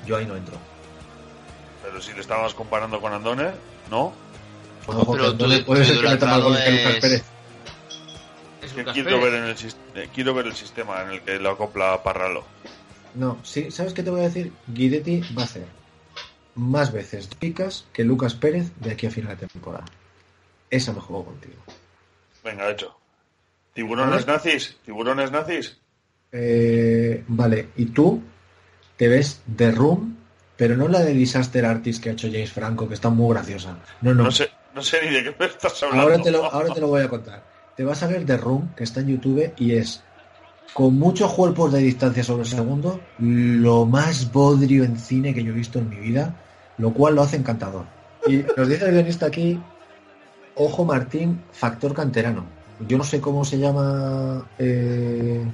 Yo ahí no entro. Pero si le estabas comparando con Andone, ¿no? Ojo, pero que tú puede- de- puede tu ser que meta más goles que Lucas Pérez. Es Que Lucas quiero Pérez. ver, en el, sis- eh, quiero ver el sistema en el que lo acopla Parralo. No, sí, ¿sabes qué te voy a decir? Guidetti va a hacer más veces picas que Lucas Pérez de aquí a final de temporada. Esa me juego contigo. Venga, hecho. ¿Tiburones nazis? ¿Tiburones nazis? Eh, vale, y tú te ves The Room, pero no la de Disaster Artist que ha hecho James Franco, que está muy graciosa. No, no. No sé, no sé ni de qué me estás hablando. Ahora te, lo, ahora te lo voy a contar. Te vas a ver The Room, que está en YouTube, y es con muchos cuerpos de distancia sobre el segundo, lo más bodrio en cine que yo he visto en mi vida, lo cual lo hace encantador. Y nos dice el guionista aquí, Ojo Martín, factor canterano. Yo no sé cómo se llama... eh,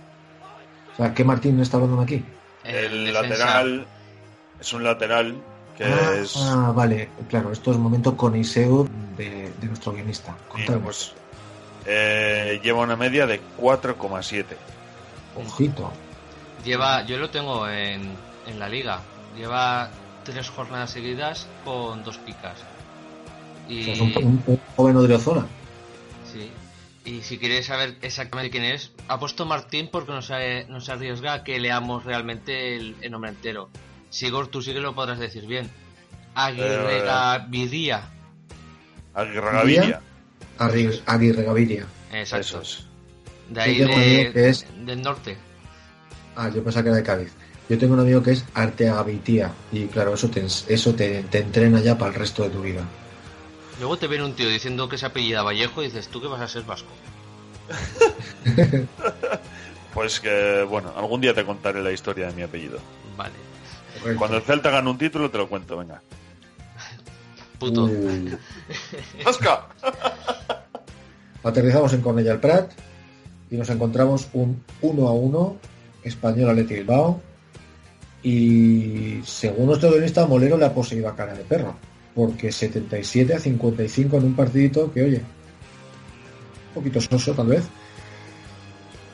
O sea, ¿qué Martín está hablando aquí? El lateral es un lateral que ah, es. ah, vale, claro, esto es momento con Iseu de, de nuestro guionista. Pues, Eh, lleva una media de 4,7. Ojito. Lleva, yo lo tengo en, en la liga. Lleva tres jornadas seguidas con dos picas. O Y, sea, es un, un- un joven Odriozola. sí. Y si queréis saber exactamente quién es, ha puesto Martín porque no se, no se arriesga a que leamos realmente el, el nombre entero. Sigor, tú sí que lo podrás decir bien. Aguirre Eh, Gaviria. Aguirre Gaviria. Aguirre, Aguirre Gaviria. Exacto. Eso es. De ahí de- amigo que es- del norte. Ah, yo pensaba que era de Cádiz. Yo tengo un amigo que es Arteagavitía y claro, eso te, eso te, te entrena ya para el resto de tu vida. Luego te viene un tío diciendo que se apellida Vallejo y dices, tú que vas a ser vasco. Pues que, bueno, algún día te contaré la historia de mi apellido. Vale. Cuando el Celta gane un título te lo cuento, venga. Puto. Uh, ¡Asca! aterrizamos en Cornellà del Prat y nos encontramos un 1 a 1 español Athletic Bilbao y según nuestro guionista Molero le ha poseído a cara de perro porque 77 a 55 en un partidito que oye un poquito soso tal vez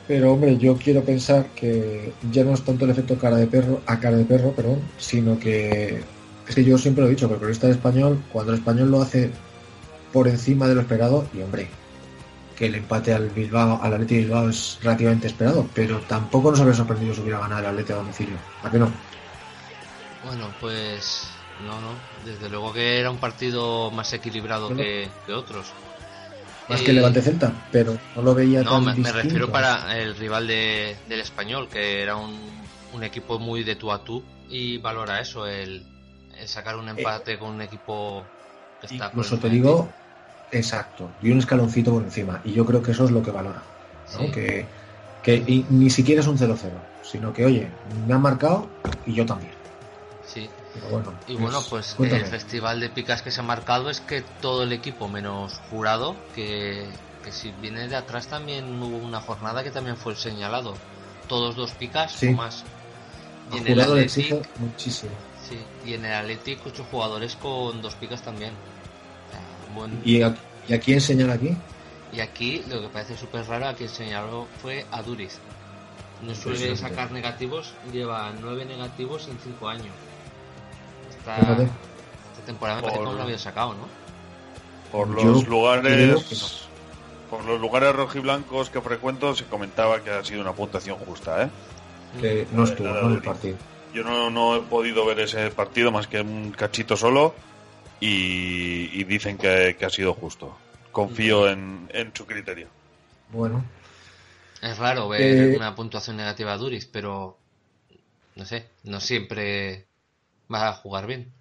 pero hombre yo quiero pensar que ya no es tanto el efecto cara de perro a cara de perro perdón sino que es que yo siempre lo he dicho que el periodista español cuando el español lo hace por encima de lo esperado y hombre que el empate al Bilbao, al Atleti Bilbao es relativamente esperado, pero tampoco nos habría sorprendido si hubiera ganado el Atleti a domicilio. ¿A qué no? Bueno, pues no, no. Desde luego que era un partido más equilibrado Bueno. que, que otros. Más Eh, que el Levante Celta, pero no lo veía No, tan me, me distinto. refiero para el rival de- del español, que era un, un equipo muy de tú a tú y valora eso, el, el sacar un empate con un equipo que está... Incluso te digo, exacto, y un escaloncito por encima. Y yo creo que eso es lo que valora. ¿no? Sí. Que, que y ni siquiera es un 0-0, sino que, oye, me han marcado y yo también. Sí. Pero bueno, Y bueno, pues, pues cuéntame. el festival de picas que se ha marcado es que todo el equipo, menos jurado, que, que si viene de atrás también hubo una jornada que también fue señalado. Todos dos picas Sí. o más. Y en el exige muchísimo. sí, y en el Athletic ocho jugadores con dos picas también. O sea, buen- ¿Y a, y a quién señala aquí? y aquí lo que parece súper raro a quien señaló fue a Duriz. No suele sacar negativos, lleva nueve negativos en cinco años. Esta, temporada me parece que Por- no lo había sacado, ¿no? Por los lugares. Por los lugares rojiblancos que frecuento se comentaba que ha sido una puntuación justa, ¿eh? Que no estuvo Nada, ¿no? en el partido. Yo no, no he podido ver ese partido más que un cachito solo y, y dicen que, que ha sido justo. Confío en, en su criterio. Bueno, Es raro ver Eh, una puntuación negativa a Duriz, pero no sé, no siempre va a jugar bien.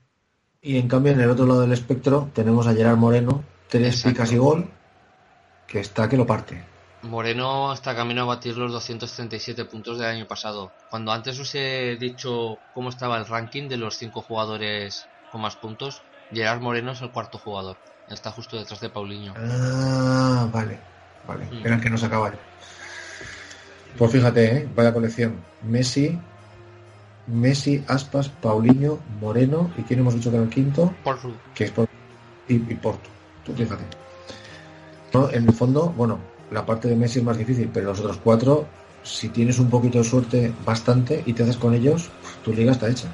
Y en cambio, en el otro lado del espectro, tenemos a Gerard Moreno, tres Exacto. picas y gol, que está que lo parte. Moreno está camino a batir los 237 puntos del año pasado. Cuando antes os he dicho cómo estaba el ranking de los cinco jugadores con más puntos, Gerard Moreno es el cuarto jugador. Está justo detrás de Paulinho. Ah, vale, vale. Mm. Que no sacaba. Pues fíjate, ¿eh? vaya colección. Messi, Messi, Aspas, Paulinho, Moreno, ¿y quién hemos dicho que era el quinto? Porru. Que es por... y, y Porto. Tú fíjate. No, en el fondo, bueno, la parte de Messi es más difícil, pero los otros cuatro, si tienes un poquito de suerte, bastante, y te haces con ellos, tu liga está hecha.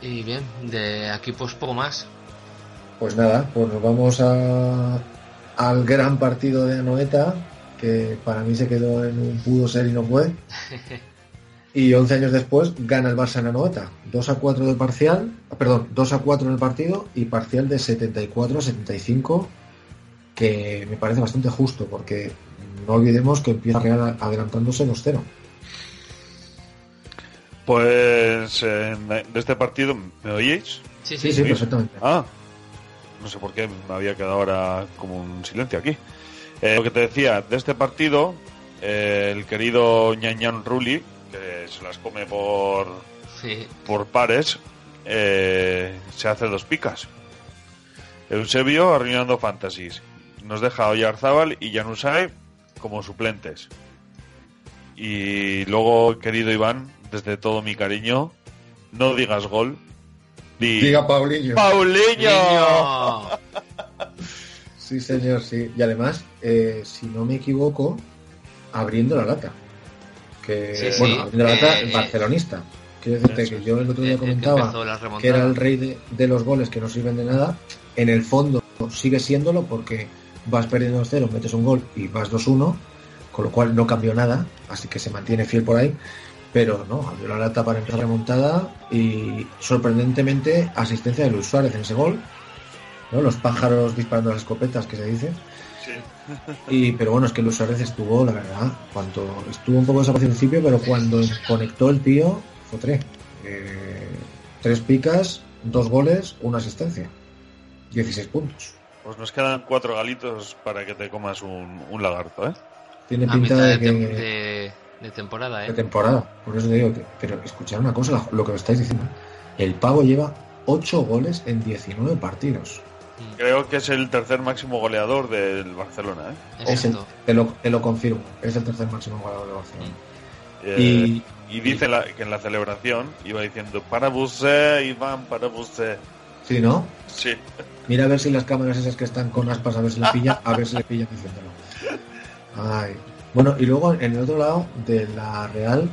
Y bien, de aquí pues poco más. Pues nada, pues nos vamos a, al gran partido de Anoeta, que para mí se quedó en un pudo ser y no fue. Y 11 años después gana el Barça en Anoeta. 2 a 4 de parcial, perdón, 2 a 4 en el partido y parcial de 74 a 75, que me parece bastante justo, porque no olvidemos que empieza Real adelantándose 2-0. Pues en- de este partido, ¿me oíais? Sí, Sí, sí, perfectamente. Ah, no sé por qué me había quedado ahora como un silencio aquí. Eh, lo que te decía, de este partido, eh, el querido Ñañán Ruli, que se las come por, Sí. por pares, eh, se hace dos picas. Eusebio arruinando fantasies. Nos deja Oyarzábal y Janusay como suplentes. Y luego, querido Iván, desde todo mi cariño, no digas gol. di- Diga Paulinho. ¡Paulinho! Sí, señor, sí. Y además, eh, si no me equivoco, abriendo la lata. Que, Sí, sí, bueno, abriendo la lata, eh, barcelonista. Quiero decirte que yo el otro día que comentaba que era el rey de, de los goles que no sirven de nada. En el fondo sigue siéndolo porque vas perdiendo 2-0, metes un gol y vas 2-1, con lo cual no cambió nada, así que se mantiene fiel por ahí. Pero no, abrió la lata para empezar remontada y sorprendentemente asistencia de Luis Suárez en ese gol. ¿no? Los pájaros disparando las escopetas que se dice. Sí. Y, pero bueno, es que Luis Suárez estuvo, la verdad, cuando estuvo un poco desaparecido al principio, pero cuando conectó el tío, fue tres. Eh, tres picas, dos goles, una asistencia. 16 puntos. Pues nos quedan cuatro galitos para que te comas un, un lagarto, ¿eh? Tiene A pinta de de, que... tem- de- de temporada, de ¿eh? temporada. Por eso te digo que, pero escuchad una cosa, lo que me estáis diciendo. El pavo lleva 8 goles en 19 partidos. Creo que es el tercer máximo goleador del Barcelona, ¿eh? Es el- te, lo, te lo confirmo, es el tercer máximo goleador de Barcelona. Eh, y dice la- que en la celebración iba diciendo para usted, Iván, para usted. Sí, ¿no? Sí. Mira a ver si las cámaras esas que están con aspas a ver si le pilla, a ver si le pilla diciéndolo. Ay. Bueno, y luego en el otro lado de la Real,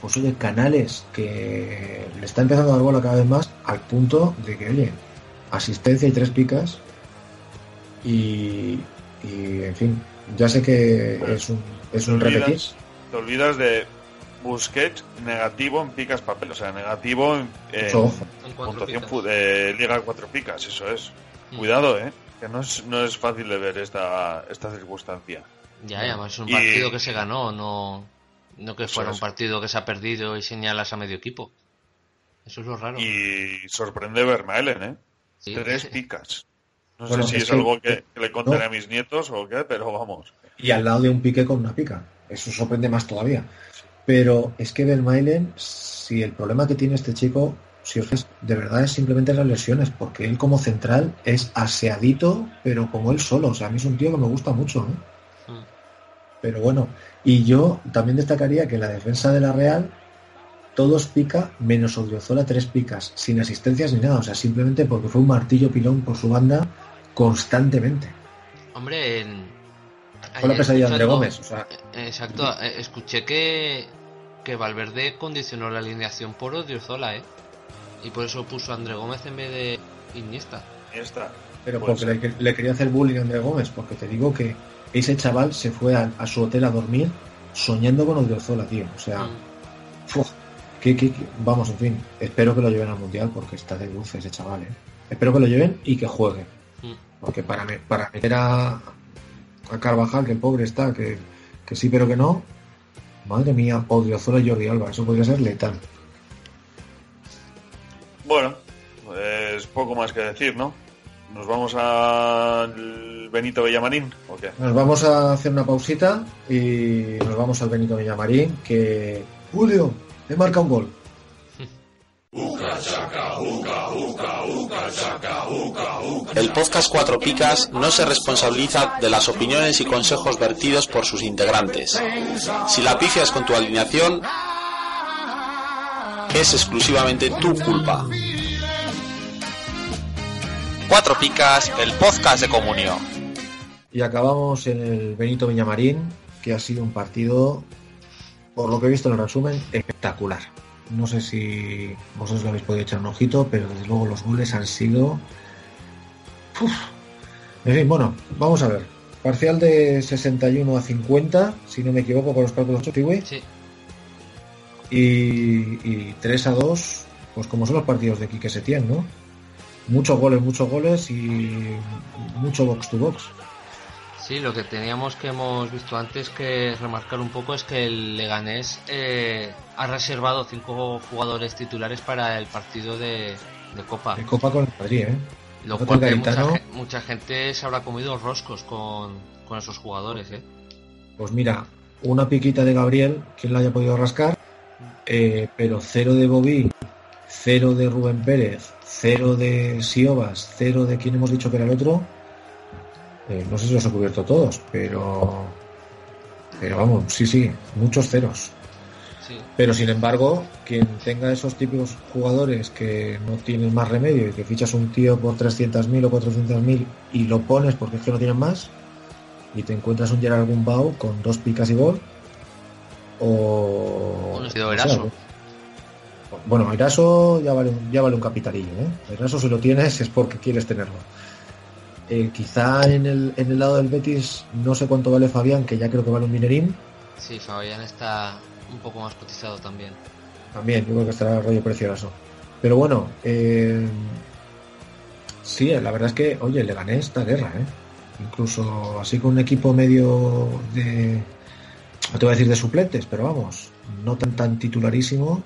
pues oye, Canales, que le está empezando a dar bola cada vez más, al punto de que, oye, asistencia y tres picas. Y, y en fin, ya sé que es un, es un Te repetir. olvidas, te olvidas de Busquets negativo en picas papel, o sea, negativo en, puntuación de Liga cuatro picas, eso es. Mm. Cuidado, eh, que no es, no es fácil de ver esta, esta circunstancia. Ya, además es un Y- partido que se ganó, no, no que fuera es. un partido que se ha perdido y señalas a medio equipo. Eso es lo raro. Y sorprende Vermaelen, ¿eh? Sí. Tres picas. No Bueno, sé si es es, que- algo que, que le contaré no. a mis nietos o qué, pero vamos. y al lado de un pique con una pica. Eso sorprende más todavía. Pero es que Vermaelen, si el problema que tiene este chico, si os fijáis, de verdad es simplemente las lesiones, porque él como central es aseadito, pero como él solo. O sea, a mí es un tío que me gusta mucho. ¿eh? Mm. Pero bueno, y yo también destacaría que en la defensa de la Real, todos pica, menos Odriozola tres picas, sin asistencias ni nada. O sea, simplemente porque fue un martillo pilón por su banda constantemente. Hombre, en... Fue la pesadilla de André Gómez. O sea, Eh, Exacto, eh, escuché que, que Valverde condicionó la alineación por Odriozola, ¿eh? Y por eso puso a André Gómez en vez de Iniesta. Está. Pero Puede porque le, le quería hacer bullying a André Gómez, porque te digo que ese chaval se fue a, a su hotel a dormir soñando con Odriozola, tío. O sea, Mm. ¡Fua! ¿Qué- qué- qué? vamos, en fin, espero que lo lleven al Mundial porque está de dulce ese chaval, ¿eh? Espero que lo lleven y que juegue. Mm. Porque para, me- para meter a, a Carvajal, que el pobre está, que, que sí pero que no, madre mía, Odriozola y Jordi Alba, eso podría ser letal. Bueno, pues poco más que decir, ¿no? ¿Nos vamos al Benito Villamarín o qué? Nos vamos a hacer una pausita y nos vamos al Benito Villamarín que Julio, he marcado un gol. El podcast Cuatro Picas no se responsabiliza de las opiniones y consejos vertidos por sus integrantes. Si la pifias con tu alineación, es exclusivamente tu culpa. Cuatro Picas, el podcast de comunión. Y acabamos en el Benito Villamarín, que ha sido un partido, por lo que he visto en el resumen, espectacular. No sé si vosotros le habéis podido echar un ojito, pero desde luego los goles han sido... Uf. En fin, bueno, vamos a ver. Parcial de 61 a 50, si no me equivoco con los cálculos de. Sí. Y, y 3 a 2, pues como son los partidos de Quique Setién, ¿no? Muchos goles, muchos goles y mucho box to box. Sí, lo que teníamos que hemos visto antes que remarcar un poco es que el Leganés eh, ha reservado cinco jugadores titulares para el partido de, de Copa. De Copa con el Madrid, ¿eh? Lo cual que mucha, mucha gente se habrá comido roscos con, con esos jugadores, ¿eh? Pues mira, una piquita de Gabriel, quien la haya podido rascar, eh, pero cero de Bobby, cero de Rubén Pérez, cero de Siobas, cero de quien hemos dicho que era el otro. Eh, no sé si los he cubierto todos, pero. Pero vamos, sí, sí, muchos ceros. Sí. Pero sin embargo, quien tenga esos típicos jugadores que no tienen más remedio y que fichas un tío por 300.000 o 400.000 y lo pones porque es que no tienen más y te encuentras un Gerard Gumbau con dos picas y gol o... Bueno, o sea, Eraso. bueno, Eraso ya vale, un- ya vale un capitalillo, ¿eh? Eraso si lo tienes es porque quieres tenerlo. Eh, quizá en el, en el lado del Betis no sé cuánto vale Fabián, que ya creo que vale un dinerín. Sí, Fabián está un poco más cotizado también. También, yo creo que estará rollo precioso. Pero bueno, eh, sí, la verdad es que, oye, le gané esta guerra, ¿eh? Incluso así con un equipo medio de, no te voy a decir de suplentes, pero vamos, no tan tan titularísimo.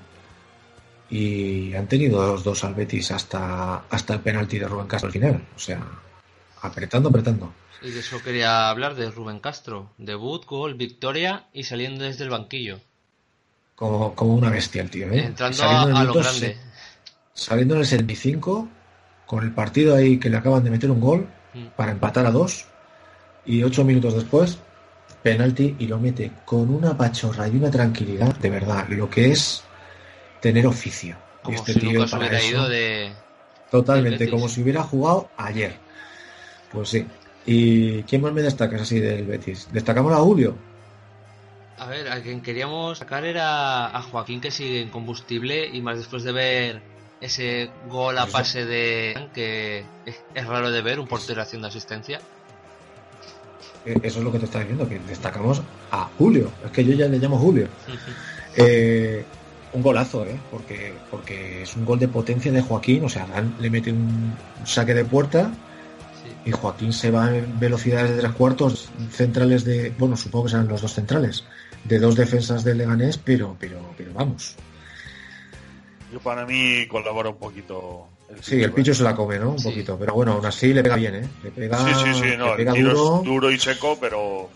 Y han tenido los dos al Betis hasta, hasta el penalti de Rubén Castro al final. O sea, apretando, apretando. Y de eso quería hablar de Rubén Castro. Debut, gol, victoria y saliendo desde el banquillo. Como, como una bestia el tío, ¿eh? Entrando Saliendo en a, lo grande. saliendo en el 75, con el partido ahí que le acaban de meter un gol Mm. para empatar a dos, y ocho minutos después, penalti y lo mete con una pachorra y una tranquilidad, de verdad, lo que es tener oficio. Como este si tío nunca se para hubiera eso- ido de... Totalmente, como si hubiera jugado ayer. Pues sí. ¿Y quién más me destacas así del Betis? Destacamos a Julio. A ver, a quien queríamos sacar era a Joaquín que sigue en combustible y más después de ver ese gol a pase de... que es- raro de ver, un portero haciendo asistencia. Eh, Eso es lo que te está diciendo, que destacamos a Julio. Es que yo ya le llamo Julio. Eh, un golazo, ¿eh? Porque, porque es un gol de potencia de Joaquín. O sea, le mete un saque de puerta y Joaquín se va en velocidades de tres cuartos centrales de. Bueno, supongo que serán los dos centrales. De dos defensas del Leganés, pero, pero, pero vamos. Yo para mí colabora un poquito. El Sí, el ¿eh? se la come, ¿no? Un poquito. Pero bueno, aún así le pega bien, ¿eh? Le pega, Sí, sí, sí, le no, el pega tiro duro, es duro y seco, pero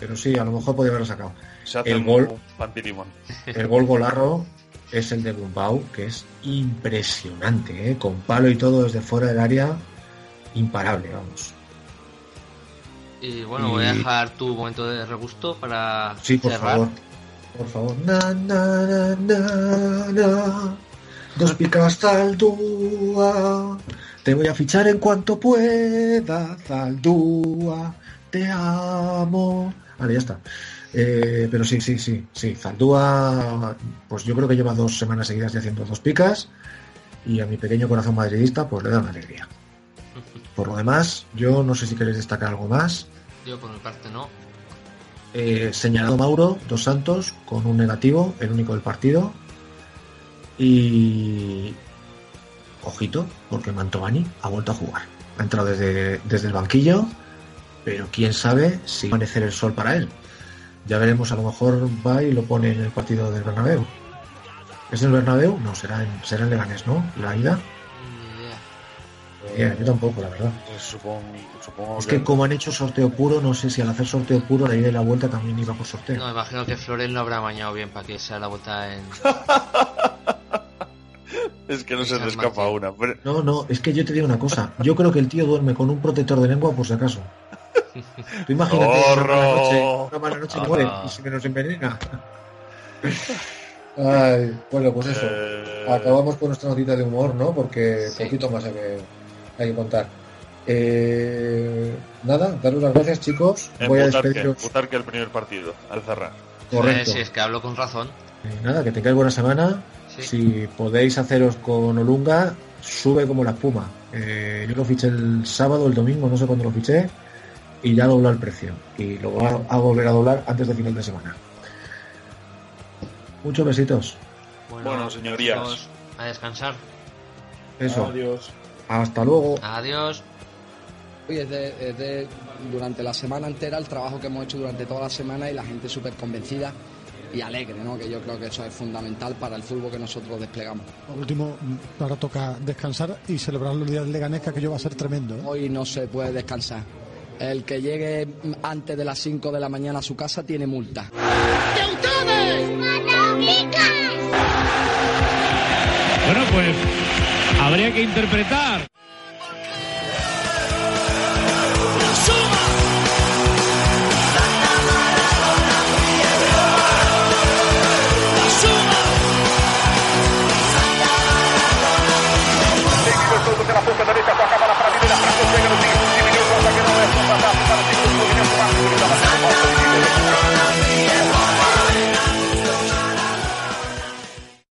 pero sí, a lo mejor podría haberlo sacado. se hace El gol. El gol golarro es el de Gumbau, que es impresionante, ¿eh? con palo y todo desde fuera del área, imparable, vamos. Y bueno, Y- voy a dejar tu momento de regusto para Sí, por cerrar. favor, por favor. Na, na, na, na, na. Dos picas Zaldúa, te voy a fichar en cuanto pueda, Zaldúa, te amo. Vale, ya está. Eh, pero sí, sí, sí, sí. Zaldúa, pues yo creo que lleva dos semanas seguidas ya haciendo dos picas y a mi pequeño corazón madridista pues le da una alegría. Por lo demás, yo no sé si queréis destacar algo más. Yo por mi parte no. Eh, señalado Mauro, dos santos, con un negativo, el único del partido. Y. Ojito, porque Mantovani ha vuelto a jugar. Ha entrado desde, desde el banquillo, pero quién sabe si va a amanecer el sol para él. Ya veremos, a lo mejor va y lo pone en el partido del Bernabéu. ¿Es el Bernabéu? No, será en, será en Leganés, ¿no? La ida. Yo tampoco, la verdad. Pues supongo, supongo Es que como han hecho sorteo puro, no sé si al hacer sorteo puro la ida y la vuelta también iba por sorteo. No, imagino que Florel no habrá mañado bien para que sea la vuelta en... Es que no se te escapa una. pero- No, no, es que yo te digo una cosa. Yo creo que el tío duerme con un protector de lengua por si acaso. Tú imagínate una mala ¡Zorro! noche, una mala noche y Ah. muere y se nos envenena. Ay, bueno, pues eso. Eh, Acabamos con nuestra notita de humor, ¿no? Porque poquito más hay que, hay que contar. Eh, nada, daros las gracias, chicos. En Voy a despediros. Butarque el primer partido, al cerrar. Correcto. Eh, si es que hablo con razón. Eh, nada, que tengáis buena semana. Si podéis haceros con Olunga, sube como la espuma. Eh, yo lo fiché el sábado, el domingo, no sé cuándo lo fiché, y ya dobló el precio. Y lo va a volver a doblar antes de final de semana. Muchos besitos. Bueno, señorías. chicos, A descansar. Eso. Adiós. Hasta luego. Adiós. Oye, es de, es de- durante la semana entera el trabajo que hemos hecho durante toda la semana y la gente súper convencida y alegre, ¿no? Que yo creo que eso es fundamental para el fútbol que nosotros desplegamos. Por último, ahora toca descansar y celebrar los días de Leganés, que aquello va a ser tremendo. ¿eh? Hoy no se puede descansar. El que llegue antes de las 5 de la mañana a su casa tiene multa. Bueno, pues habría que interpretar Canaleta toca a bola para a menina, para a chega no fim, dividiu com o zagueirão, é só para o segundo movimento, para a segunda